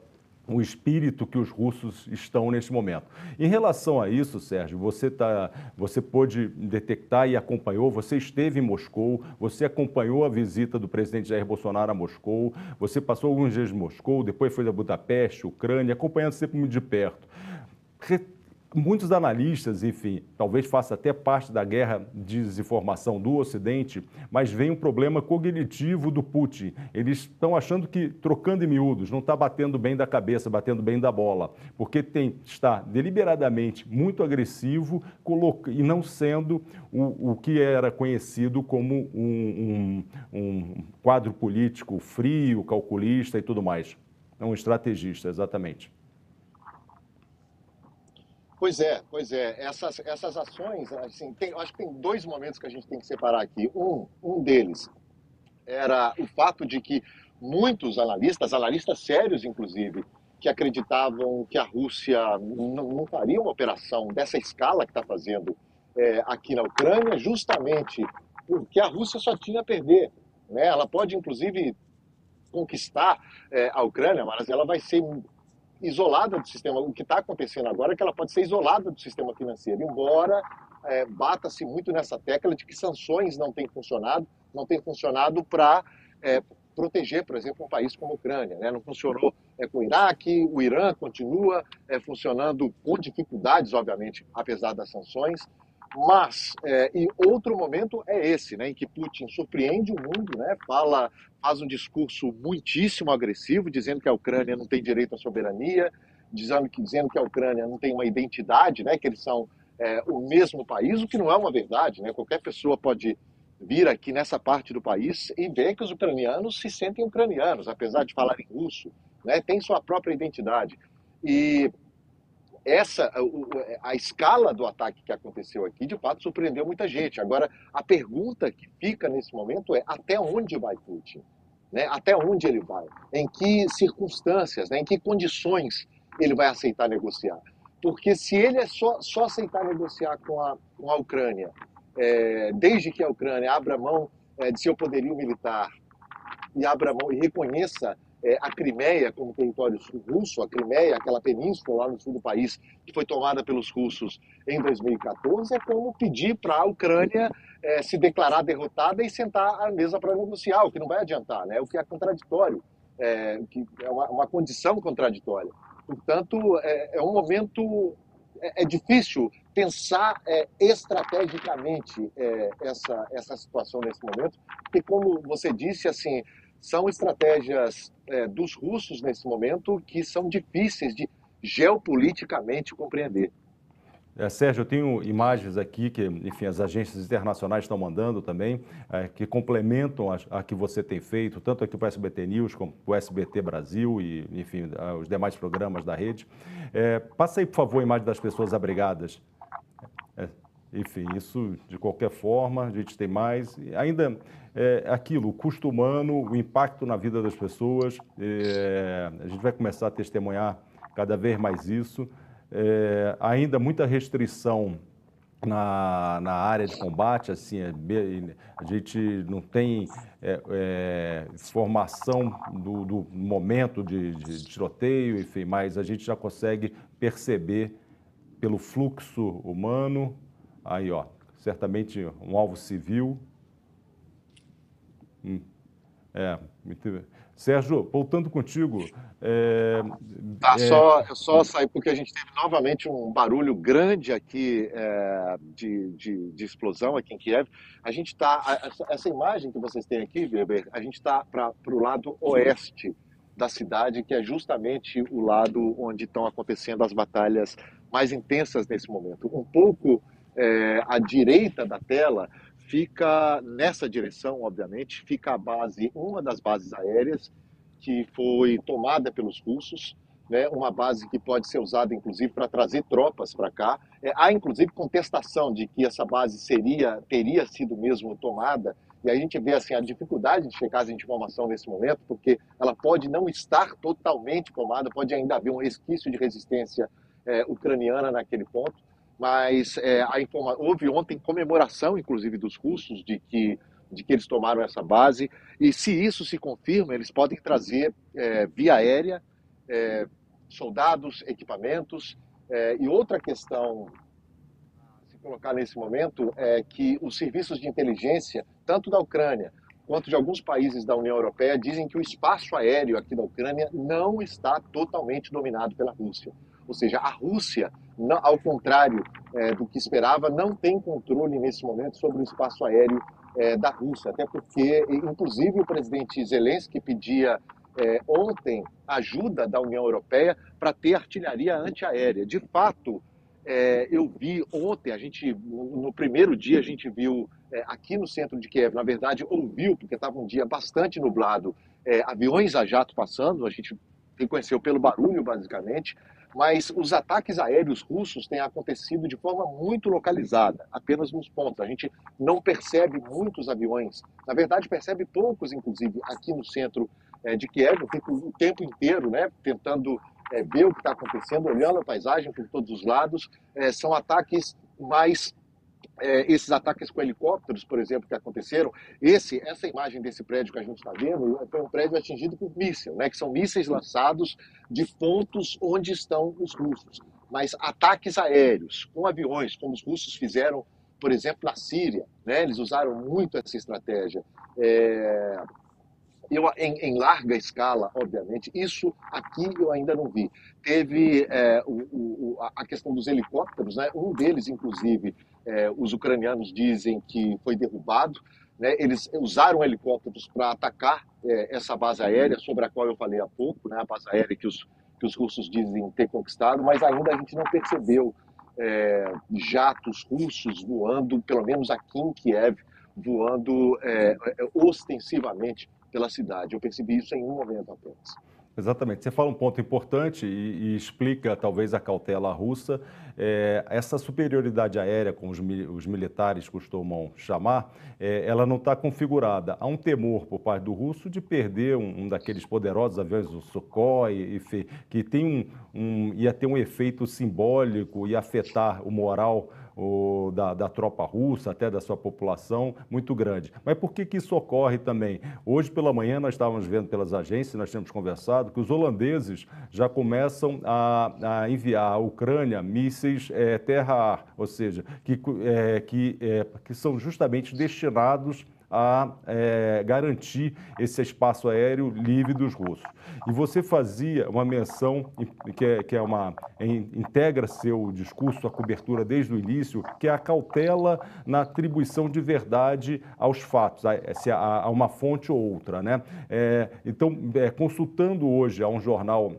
o espírito que os russos estão neste momento. Em relação a isso, Sérgio, você, tá, você pôde detectar e acompanhou, você esteve em Moscou, você acompanhou a visita do presidente Jair Bolsonaro a Moscou, você passou alguns dias em Moscou, depois foi a Budapeste, Ucrânia, acompanhando sempre muito de perto muitos analistas, enfim, talvez faça até parte da guerra de desinformação do Ocidente, mas vem um problema cognitivo do Putin. Eles estão achando que, trocando em miúdos, não está batendo bem da cabeça, batendo bem da bola, porque tem, está deliberadamente muito agressivo e não sendo o, o que era conhecido como um, um, um quadro político frio, calculista e tudo mais. É um estrategista, exatamente.
Pois é, pois é. Essas, essas ações, assim, tem, acho que tem dois momentos que a gente tem que separar aqui. Um, um deles era o fato de que muitos analistas, analistas sérios inclusive, que acreditavam que a Rússia não, não faria uma operação dessa escala que está fazendo é, aqui na Ucrânia, justamente porque a Rússia só tinha a perder. Né? Ela pode, inclusive, conquistar é, a Ucrânia, mas ela vai ser isolada do sistema. O que está acontecendo agora é que ela pode ser isolada do sistema financeiro, embora é, bata-se muito nessa tecla de que sanções não têm funcionado, não têm funcionado para é, proteger, por exemplo, um país como a Ucrânia. Né? Não funcionou é, com o Iraque, o Irã continua é, funcionando com dificuldades, obviamente, apesar das sanções. Mas, é, e outro momento é esse, né, em que Putin surpreende o mundo, né, fala, faz um discurso muitíssimo agressivo, dizendo que a Ucrânia não tem direito à soberania, dizendo que, dizendo que a Ucrânia não tem uma identidade, né, que eles são é, o mesmo país, o que não é uma verdade. Né, qualquer pessoa pode vir aqui nessa parte do país e ver que os ucranianos se sentem ucranianos, apesar de falarem russo, né, tem sua própria identidade. E essa a, escala do ataque que aconteceu aqui de fato surpreendeu muita gente. Agora a pergunta que fica nesse momento é até onde vai Putin, né? Até onde ele vai? Em que circunstâncias? Né? Em que condições ele vai aceitar negociar? Porque se ele é só, só aceitar negociar com a, com a Ucrânia, é, desde que a Ucrânia abra mão é, de seu poderio militar e abra mão e reconheça é, a Crimeia como território russo, a Crimeia, aquela península lá no sul do país que foi tomada pelos russos em 2014, é como pedir para a Ucrânia é, se declarar derrotada e sentar à mesa para negociar, o que não vai adiantar, né? o que é contraditório, é, que é uma, uma condição contraditória. Portanto, é, é um momento é, é difícil pensar é, estrategicamente é, essa, essa situação nesse momento, porque, como você disse, assim, são estratégias é, dos russos nesse momento que são difíceis de geopoliticamente compreender.
É, Sérgio, eu tenho imagens aqui que, enfim, as agências internacionais estão mandando também, é, que complementam a, a, que você tem feito, tanto aqui para o SBT News como o SBT Brasil e, enfim, os demais programas da rede. É, passa aí, por favor, a imagem das pessoas abrigadas. É, enfim, isso de qualquer forma, a gente tem mais. Ainda é, aquilo, o custo humano, o impacto na vida das pessoas, é, a gente vai começar a testemunhar cada vez mais isso. É, ainda muita restrição na, na área de combate, assim, é, a gente não tem é, é, informação do, do momento de, de, tiroteio, enfim, mas a gente já consegue perceber pelo fluxo humano, aí ó, certamente um alvo civil, Hum. É. Sérgio, voltando contigo. É,
tá, é... Só, só sair, porque a gente teve novamente um barulho grande aqui é, de, de, de, explosão aqui em Kiev. A gente está. Essa, essa, imagem que vocês têm aqui, Weber, a gente está para o lado oeste da cidade, que é justamente o lado onde estão acontecendo as batalhas mais intensas nesse momento. Um pouco é, à direita da tela fica nessa direção, obviamente, fica a base, uma das bases aéreas que foi tomada pelos russos, né, uma base que pode ser usada, inclusive, para trazer tropas para cá. É, há, inclusive, contestação de que essa base seria, teria sido mesmo tomada, e a gente vê assim, a dificuldade de chegar de informação nesse momento, porque ela pode não estar totalmente tomada, pode ainda haver um resquício de resistência é, ucraniana naquele ponto, mas é, a informa... houve ontem comemoração, inclusive, dos russos de que, de que eles tomaram essa base, e se isso se confirma, eles podem trazer é, via aérea é, soldados, equipamentos, é, e outra questão a se colocar nesse momento é que os serviços de inteligência, tanto da Ucrânia quanto de alguns países da União Europeia, dizem que o espaço aéreo aqui da Ucrânia não está totalmente dominado pela Rússia. Ou seja, a Rússia, ao contrário é, do que esperava, não tem controle nesse momento sobre o espaço aéreo é, da Rússia, até porque, inclusive, o presidente Zelensky pedia é, ontem ajuda da União Europeia para ter artilharia antiaérea. De fato, é, eu vi ontem, a gente no primeiro dia a gente viu é, aqui no centro de Kiev, na verdade ouviu porque estava um dia bastante nublado, é, aviões a jato passando, a gente reconheceu pelo barulho basicamente, mas os ataques aéreos russos têm acontecido de forma muito localizada, apenas nos pontos. A gente não percebe muitos aviões, na verdade percebe poucos, inclusive aqui no centro é, de Kiev. Eu fico o tempo inteiro, né, tentando é, ver o que está acontecendo, olhando a paisagem por todos os lados. É, são ataques mais é, esses ataques com helicópteros, por exemplo, que aconteceram, esse, essa imagem desse prédio que a gente está vendo foi um prédio atingido por míssil, né, que são mísseis lançados de pontos onde estão os russos. Mas ataques aéreos com aviões, como os russos fizeram, por exemplo, na Síria, né, eles usaram muito essa estratégia. É, eu, em, em, larga escala, obviamente, isso aqui eu ainda não vi. Teve é, o, o, a questão dos helicópteros, né? um deles, inclusive, é, os ucranianos dizem que foi derrubado. Né? Eles usaram helicópteros para atacar é, essa base aérea, sobre a qual eu falei há pouco, né? a base aérea que os, que os russos dizem ter conquistado, mas ainda a gente não percebeu é, jatos russos voando, pelo menos aqui em Kiev, voando é, é ostensivamente pela cidade. Eu percebi isso em um momento apenas.
Exatamente. Você fala um ponto importante e, e explica talvez a cautela russa. É, essa superioridade aérea, como os, os militares costumam chamar, é, ela não está configurada. Há um temor por parte do russo de perder um, um daqueles poderosos aviões, o Sukhoi, que tem um, um, ia ter um efeito simbólico e afetar o moral da, da, tropa russa, até da sua população, muito grande. Mas por que, que isso ocorre também? Hoje pela manhã nós estávamos vendo pelas agências, nós temos conversado, que os holandeses já começam a, a enviar à Ucrânia mísseis é, terra-ar, ou seja, que, é, que, é, que são justamente destinados a é, garantir esse espaço aéreo livre dos russos. E você fazia uma menção que é, que é uma integra seu discurso, a cobertura desde o início, que é a cautela na atribuição de verdade aos fatos, se há uma fonte ou outra, né? É, então, é, consultando hoje a um jornal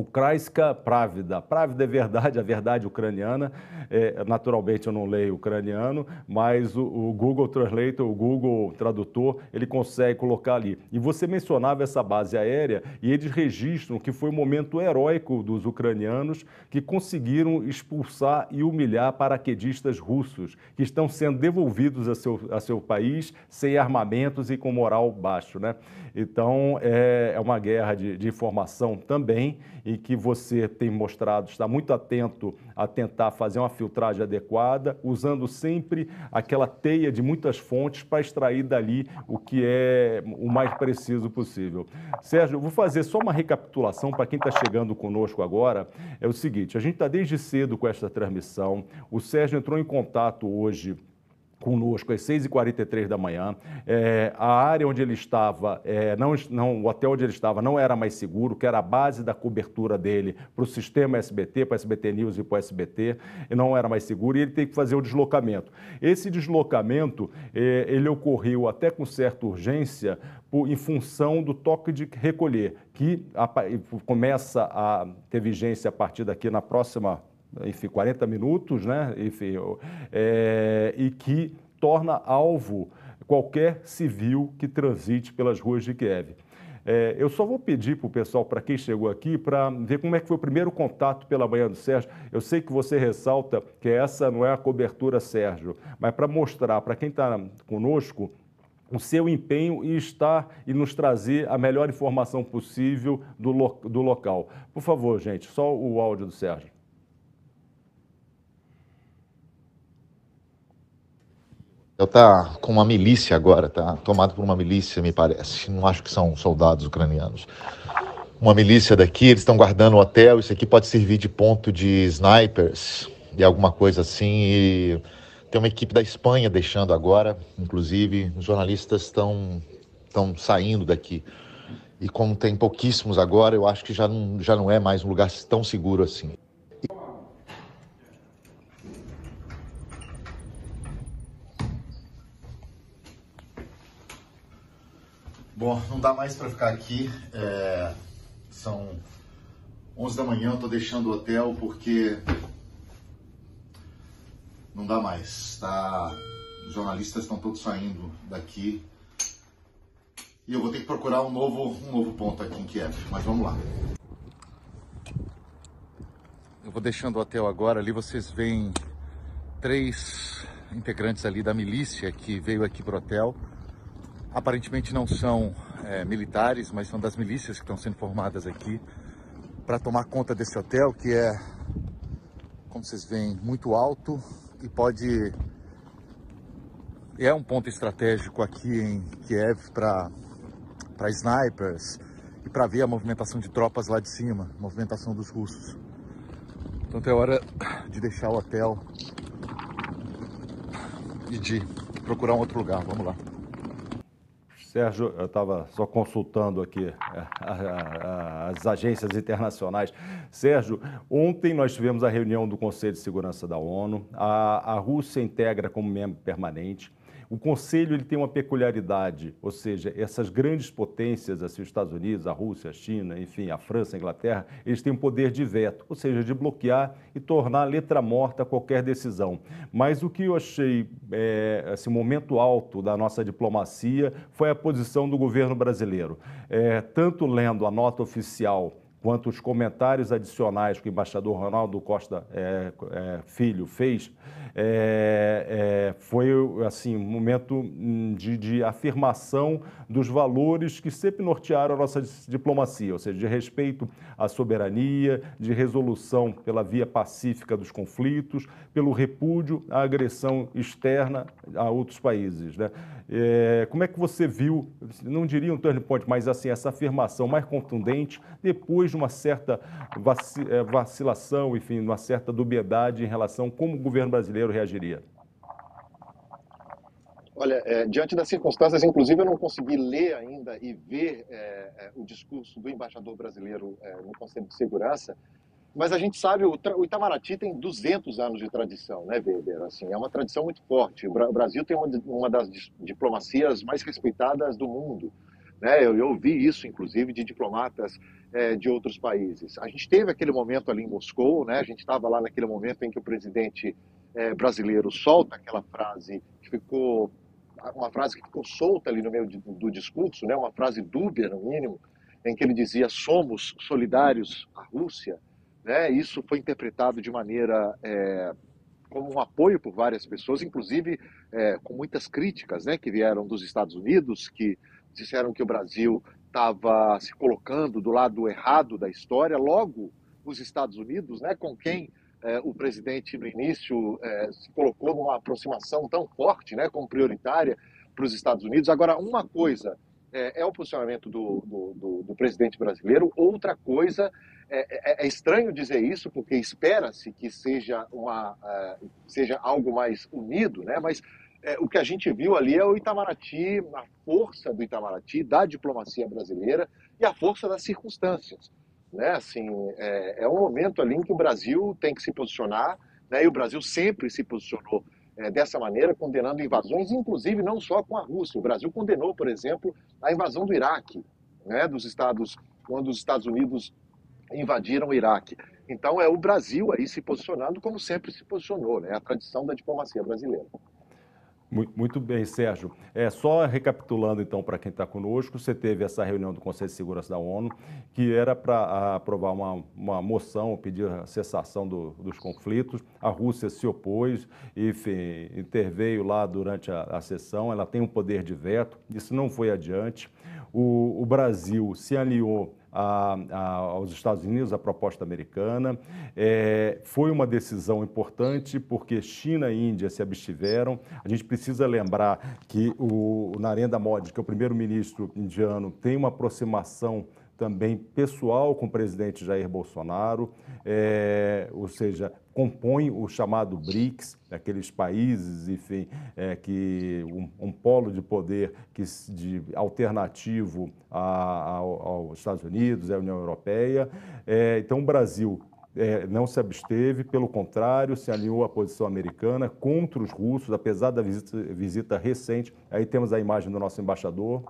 Ukrainska Pravda. Pravda é verdade, a verdade ucraniana. É, naturalmente eu não leio ucraniano, mas o, o, Google Translator, o Google Tradutor, ele consegue colocar ali. E você mencionava essa base aérea e eles registram que foi um momento heróico dos ucranianos que conseguiram expulsar e humilhar paraquedistas russos que estão sendo devolvidos a seu, a seu país sem armamentos e com moral baixo. Né? Então é, é uma guerra de, de informação também e que você tem mostrado, está muito atento a tentar fazer uma filtragem adequada, usando sempre aquela teia de muitas fontes para extrair dali o que é o mais preciso possível. Sérgio, vou fazer só uma recapitulação para quem está chegando conosco agora. É o seguinte: a gente está desde cedo com esta transmissão. O Sérgio entrou em contato hoje conosco às 6h43 da manhã. É, a área onde ele estava, é, não, não, o hotel onde ele estava não era mais seguro, que era a base da cobertura dele para o sistema SBT, para SBT News e para o SBT, não era mais seguro, e ele tem que fazer o deslocamento. Esse deslocamento, é, ele ocorreu até com certa urgência, em função do toque de recolher, que começa a ter vigência a partir daqui na próxima enfim, 40 minutos, né? enfim, é, e que torna alvo qualquer civil que transite pelas ruas de Kiev. É, eu só vou pedir para o pessoal, para quem chegou aqui, para ver como é que foi o primeiro contato pela manhã do Sérgio. Eu sei que você ressalta que essa não é a cobertura Sérgio, mas para mostrar para quem está conosco o seu empenho em estar e nos trazer a melhor informação possível do, lo, do local. Por favor, gente, só o áudio do Sérgio.
Eu tá com uma milícia agora, tá tomado por uma milícia, me parece. Não acho que são soldados ucranianos. Uma milícia daqui, eles estão guardando o hotel. Isso aqui pode servir de ponto de snipers e alguma coisa assim. E tem uma equipe da Espanha deixando agora, inclusive. Os jornalistas estão estão saindo daqui. E como tem pouquíssimos agora, eu acho que já não, já não é mais um lugar tão seguro assim. Bom, não dá mais para ficar aqui. É, são 11 da manhã, eu tô deixando o hotel porque não dá mais. Tá? Os jornalistas estão todos saindo daqui. E eu vou ter que procurar um novo, um novo ponto aqui em Kiev. Mas vamos lá. Eu vou deixando o hotel agora. Ali vocês veem três integrantes ali da milícia que veio aqui pro hotel aparentemente não são é, militares, mas são das milícias que estão sendo formadas aqui para tomar conta desse hotel, que é, como vocês veem, muito alto e pode é um ponto estratégico aqui em Kiev para para snipers e para ver a movimentação de tropas lá de cima, movimentação dos russos. Então é hora de deixar o hotel e de procurar um outro lugar. Vamos lá.
Sérgio, eu estava só consultando aqui é, as agências internacionais. Sérgio, ontem nós tivemos a reunião do Conselho de Segurança da ONU. A, a Rússia integra como membro permanente. O Conselho ele tem uma peculiaridade, ou seja, essas grandes potências, assim, os Estados Unidos, a Rússia, a China, enfim, a França, a Inglaterra, eles têm um poder de veto, ou seja, de bloquear e tornar letra morta qualquer decisão. Mas o que eu achei é, assim, momento alto da nossa diplomacia foi a posição do governo brasileiro. É, tanto lendo a nota oficial quanto os comentários adicionais que o embaixador Ronaldo Costa é, é, Filho fez, é, é foi assim um momento hum, de, de, afirmação dos valores que sempre nortearam a nossa diplomacia, ou seja, de respeito à soberania, de resolução pela via pacífica dos conflitos, pelo repúdio à agressão externa a outros países. Né? É, como é que você viu, não diria um turning point, mas assim, essa afirmação mais contundente depois de uma certa é, vacilação, enfim, uma certa dubiedade em relação a como o governo brasileiro reagiria?
Olha, é, diante das circunstâncias, inclusive eu não consegui ler ainda e ver é, é o discurso do embaixador brasileiro é, no Conselho de Segurança, mas a gente sabe, o, o Itamaraty tem 200 anos de tradição, né, Weber? Assim, é uma tradição muito forte. O Brasil tem uma, uma das diplomacias mais respeitadas do mundo. Né? Eu, ouvi isso, inclusive, de diplomatas é, de outros países. A gente teve aquele momento ali em Moscou, né? a gente estava lá naquele momento em que o presidente é, brasileiro solta aquela frase que ficou uma frase que ficou solta ali no meio do discurso, né? uma frase dúbia, no mínimo, em que ele dizia somos solidários à Rússia. Né? Isso foi interpretado de maneira é, como um apoio por várias pessoas, inclusive é, com muitas críticas né, que vieram dos Estados Unidos, que disseram que o Brasil estava se colocando do lado errado da história. Logo, os Estados Unidos, né, com quem é, o presidente no início é, se colocou numa aproximação tão forte, né, como prioritária para os Estados Unidos. Agora, uma coisa é, é o posicionamento do, do, do, do, presidente brasileiro, outra coisa é, é, é estranho dizer isso porque espera-se que seja uma seja algo mais unido, né? Mas é, o que a gente viu ali é o Itamaraty, a força do Itamaraty, da diplomacia brasileira e a força das circunstâncias. Né? Assim, é, é um momento ali em que o Brasil tem que se posicionar, né? e o Brasil sempre se posicionou é, dessa maneira, condenando invasões, inclusive não só com a Rússia. O Brasil condenou, por exemplo, a invasão do Iraque, né? dos Estados, quando os Estados Unidos invadiram o Iraque. Então é o Brasil aí se posicionando como sempre se posicionou, né? a tradição da diplomacia brasileira.
Muito bem, Sérgio. É, só recapitulando, então, para quem está conosco, você teve essa reunião do Conselho de Segurança da ONU, que era para aprovar uma, uma moção, pedir a cessação do, dos conflitos. A Rússia se opôs, enfim, interveio lá durante a, a sessão, ela tem um poder de veto, isso não foi adiante. O, o Brasil se alinhou a, a, aos Estados Unidos, a proposta americana. É, foi uma decisão importante porque China e Índia se abstiveram. A gente precisa lembrar que o, o Narendra Modi, que é o primeiro-ministro indiano, tem uma aproximação também pessoal com o presidente Jair Bolsonaro, é, ou seja, compõe o chamado BRICS, aqueles países, enfim, é, que um, um, polo de poder que, de alternativo a, aos Estados Unidos, à União Europeia. É, então, o Brasil é, não se absteve, pelo contrário, se alinhou à posição americana contra os russos, apesar da visita, visita recente. Aí temos a imagem do nosso embaixador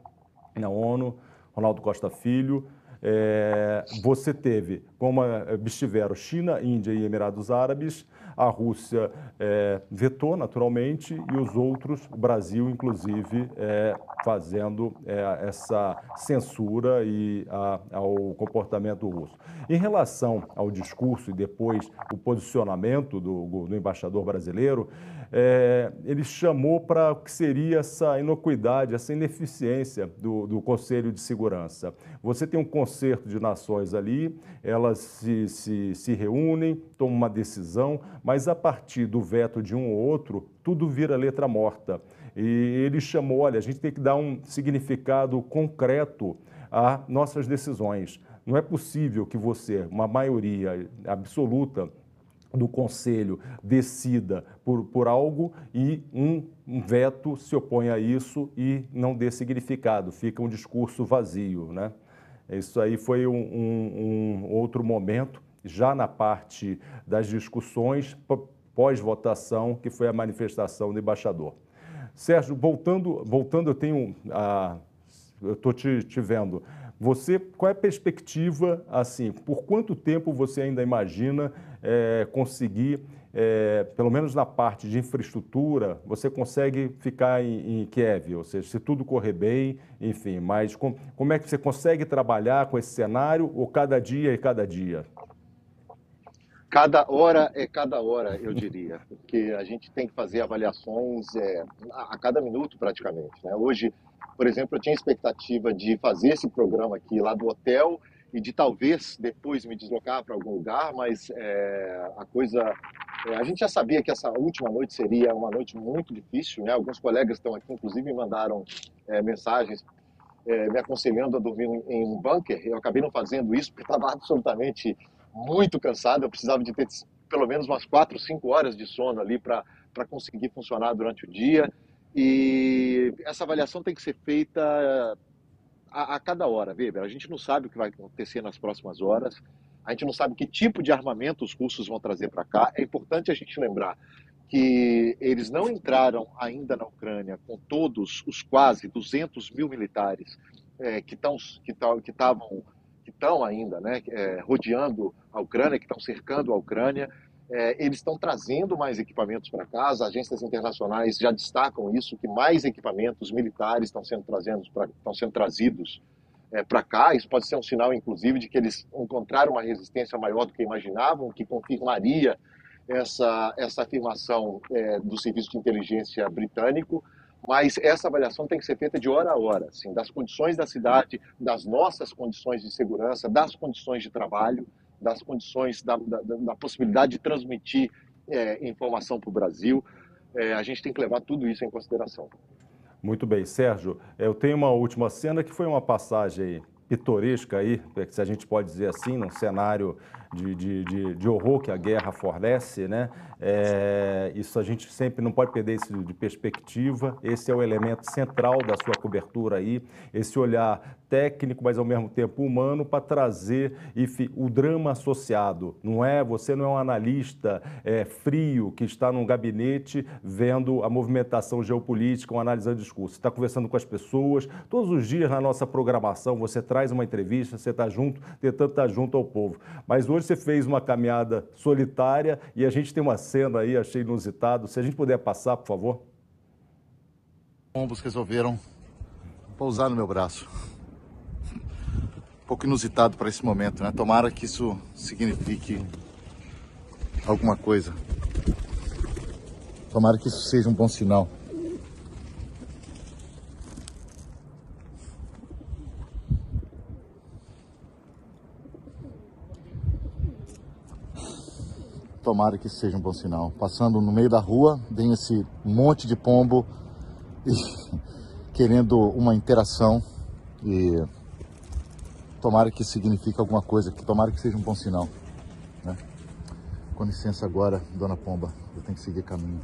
na ONU, Ronaldo Costa Filho, é, você teve, como estiveram China, Índia e Emirados Árabes, a Rússia é, vetou naturalmente e os outros, o Brasil inclusive, é, fazendo é, essa censura e a, ao comportamento russo. Em relação ao discurso e depois o posicionamento do, do embaixador brasileiro, é, ele chamou para o que seria essa inocuidade, essa ineficiência do, do Conselho de Segurança. Você tem um concerto de nações ali, elas se, se, se reúnem, tomam uma decisão, mas a partir do veto de um ou outro, tudo vira letra morta. E ele chamou, olha, a gente tem que dar um significado concreto a nossas decisões. Não é possível que você, uma maioria absoluta, do Conselho decida por, por algo e um, veto se opõe a isso e não dê significado, fica um discurso vazio. Né? Isso aí foi um, um, um outro momento, já na parte das discussões pós-votação, que foi a manifestação do embaixador. Sérgio, voltando, voltando eu tenho. A, eu estou te, te vendo. Você, qual é a perspectiva, assim, por quanto tempo você ainda imagina é, conseguir, é, pelo menos na parte de infraestrutura, você consegue ficar em, em, Kiev, ou seja, se tudo correr bem, enfim, mas com, como é que você consegue trabalhar com esse cenário, ou cada dia e cada dia?
Cada hora é cada hora, eu diria, porque a gente tem que fazer avaliações é, a cada minuto praticamente. Né? Hoje, por exemplo, eu tinha expectativa de fazer esse programa aqui lá do hotel e de talvez depois me deslocar para algum lugar, mas é, a coisa. É, a gente já sabia que essa última noite seria uma noite muito difícil, né? Alguns colegas estão aqui, inclusive, me mandaram é, mensagens é, me aconselhando a dormir em um bunker. Eu acabei não fazendo isso porque estava absolutamente muito cansado. Eu precisava de ter pelo menos umas quatro, cinco horas de sono ali para conseguir funcionar durante o dia. E essa avaliação tem que ser feita a, a, cada hora, Weber. A gente não sabe o que vai acontecer nas próximas horas, a gente não sabe que tipo de armamento os russos vão trazer para cá. É importante a gente lembrar que eles não entraram ainda na Ucrânia com todos os quase 200 mil militares é, que estão que que estavam que estão ainda né, é, rodeando a Ucrânia, que estão cercando a Ucrânia. É, eles estão trazendo mais equipamentos para cá, as agências internacionais já destacam isso, que mais equipamentos militares estão sendo, pra, estão sendo trazidos é, para cá. Isso pode ser um sinal, inclusive, de que eles encontraram uma resistência maior do que imaginavam, que confirmaria essa, essa afirmação é, do Serviço de Inteligência britânico. Mas essa avaliação tem que ser feita de hora a hora, assim, das condições da cidade, das nossas condições de segurança, das condições de trabalho das condições, da, da, da possibilidade de transmitir é, informação para o Brasil. É, a gente tem que levar tudo isso em consideração.
Muito bem, Sérgio. Eu tenho uma última cena que foi uma passagem pitoresca aí, se a gente pode dizer assim, num cenário de, de, de, de horror que a guerra fornece, né? É, isso a gente sempre não pode perder isso de perspectiva. Esse é o elemento central da sua cobertura aí, esse olhar técnico, mas ao mesmo tempo humano, para trazer o drama associado. Não é? Você não é um analista é, frio que está num gabinete vendo a movimentação geopolítica ou analisando discurso. Você está conversando com as pessoas. Todos os dias na nossa programação você traz uma entrevista, você está junto, tentando estar junto ao povo. Mas hoje você fez uma caminhada solitária e a gente tem uma cena aí, achei inusitado. Se a gente puder passar, por favor.
Pombos resolveram pousar no meu braço pouco inusitado para esse momento, né? Tomara que isso signifique alguma coisa. Tomara que isso seja um bom sinal. Tomara que seja um bom sinal. Passando no meio da rua, vem esse monte de pombo e [laughs] querendo uma interação e tomara que signifique alguma coisa, que tomara que seja um bom sinal. Né? Com licença agora, dona Pomba, eu tenho que seguir caminho.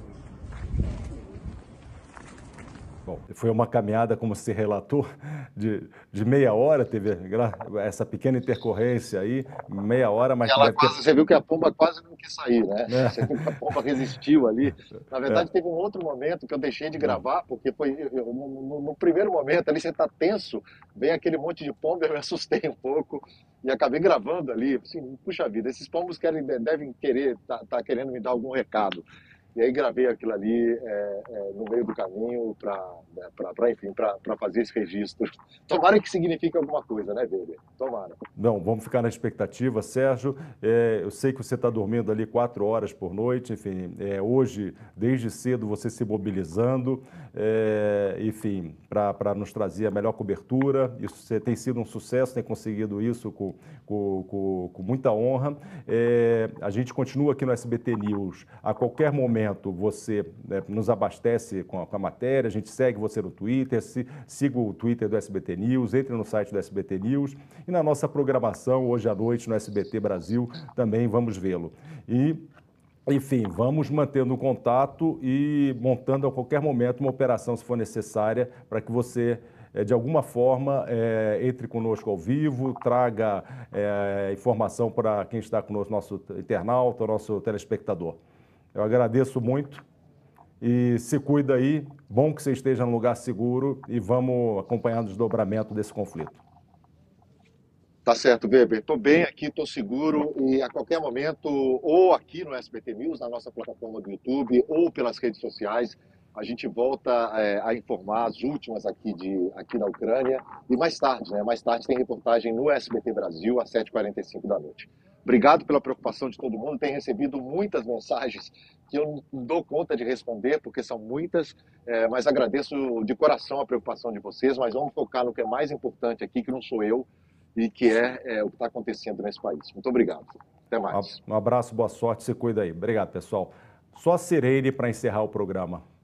Bom, foi uma caminhada, como se relatou, de, de meia hora, teve essa pequena intercorrência aí, meia hora, mas...
Ela quase, ter... Você viu que a pomba quase não quis sair, né? É. Você viu que a pomba resistiu ali. Na verdade, é. teve um outro momento que eu deixei de gravar, porque foi no, no, primeiro momento ali você está tenso, vem aquele monte de pomba, [laughs] eu me assustei um pouco e acabei gravando ali. Assim, puxa vida, esses pombos querem, devem querer, tá, tá querendo me dar algum recado. E aí gravei aquilo ali é, é, no meio do caminho para, né, enfim, para fazer esse registro. [laughs] Tomara que signifique alguma coisa, né, Weber? Tomara.
Não, vamos ficar na expectativa, Sérgio. É, eu sei que você está dormindo ali quatro horas por noite, enfim, é, hoje, desde cedo, você se mobilizando, é, enfim, para nos trazer a melhor cobertura. Isso você tem sido um sucesso, tem conseguido isso com, com, com, com muita honra. É, a gente continua aqui no SBT News a qualquer momento momento você né, nos abastece com a, com a, matéria, a gente segue você no Twitter, se, siga o Twitter do SBT News, entre no site do SBT News e na nossa programação hoje à noite no SBT Brasil também vamos vê-lo. E enfim, vamos mantendo contato e montando a qualquer momento uma operação, se for necessária, para que você, eh, de alguma forma, é, entre conosco ao vivo, traga é, informação para quem está conosco, nosso internauta, nosso telespectador. Eu agradeço muito e se cuida aí. Bom que você esteja num lugar seguro e vamos acompanhando o desdobramento desse conflito.
Tá certo, Weber. Estou bem aqui, estou seguro e a qualquer momento, ou aqui no SBT News, na nossa plataforma do YouTube, ou pelas redes sociais, a gente volta é, a informar as últimas aqui, de, aqui na Ucrânia. E mais tarde, né? Mais tarde tem reportagem no SBT Brasil, às 7h45 da noite. Obrigado pela preocupação de todo mundo. Tenho recebido muitas mensagens que eu não dou conta de responder, porque são muitas, é, mas agradeço de coração a preocupação de vocês. Mas vamos focar no que é mais importante aqui, que não sou eu, e que é, é o que está acontecendo nesse país. Muito obrigado. Até mais.
Um abraço, boa sorte, se cuida aí. Obrigado, pessoal. Só a Sirene para encerrar o programa.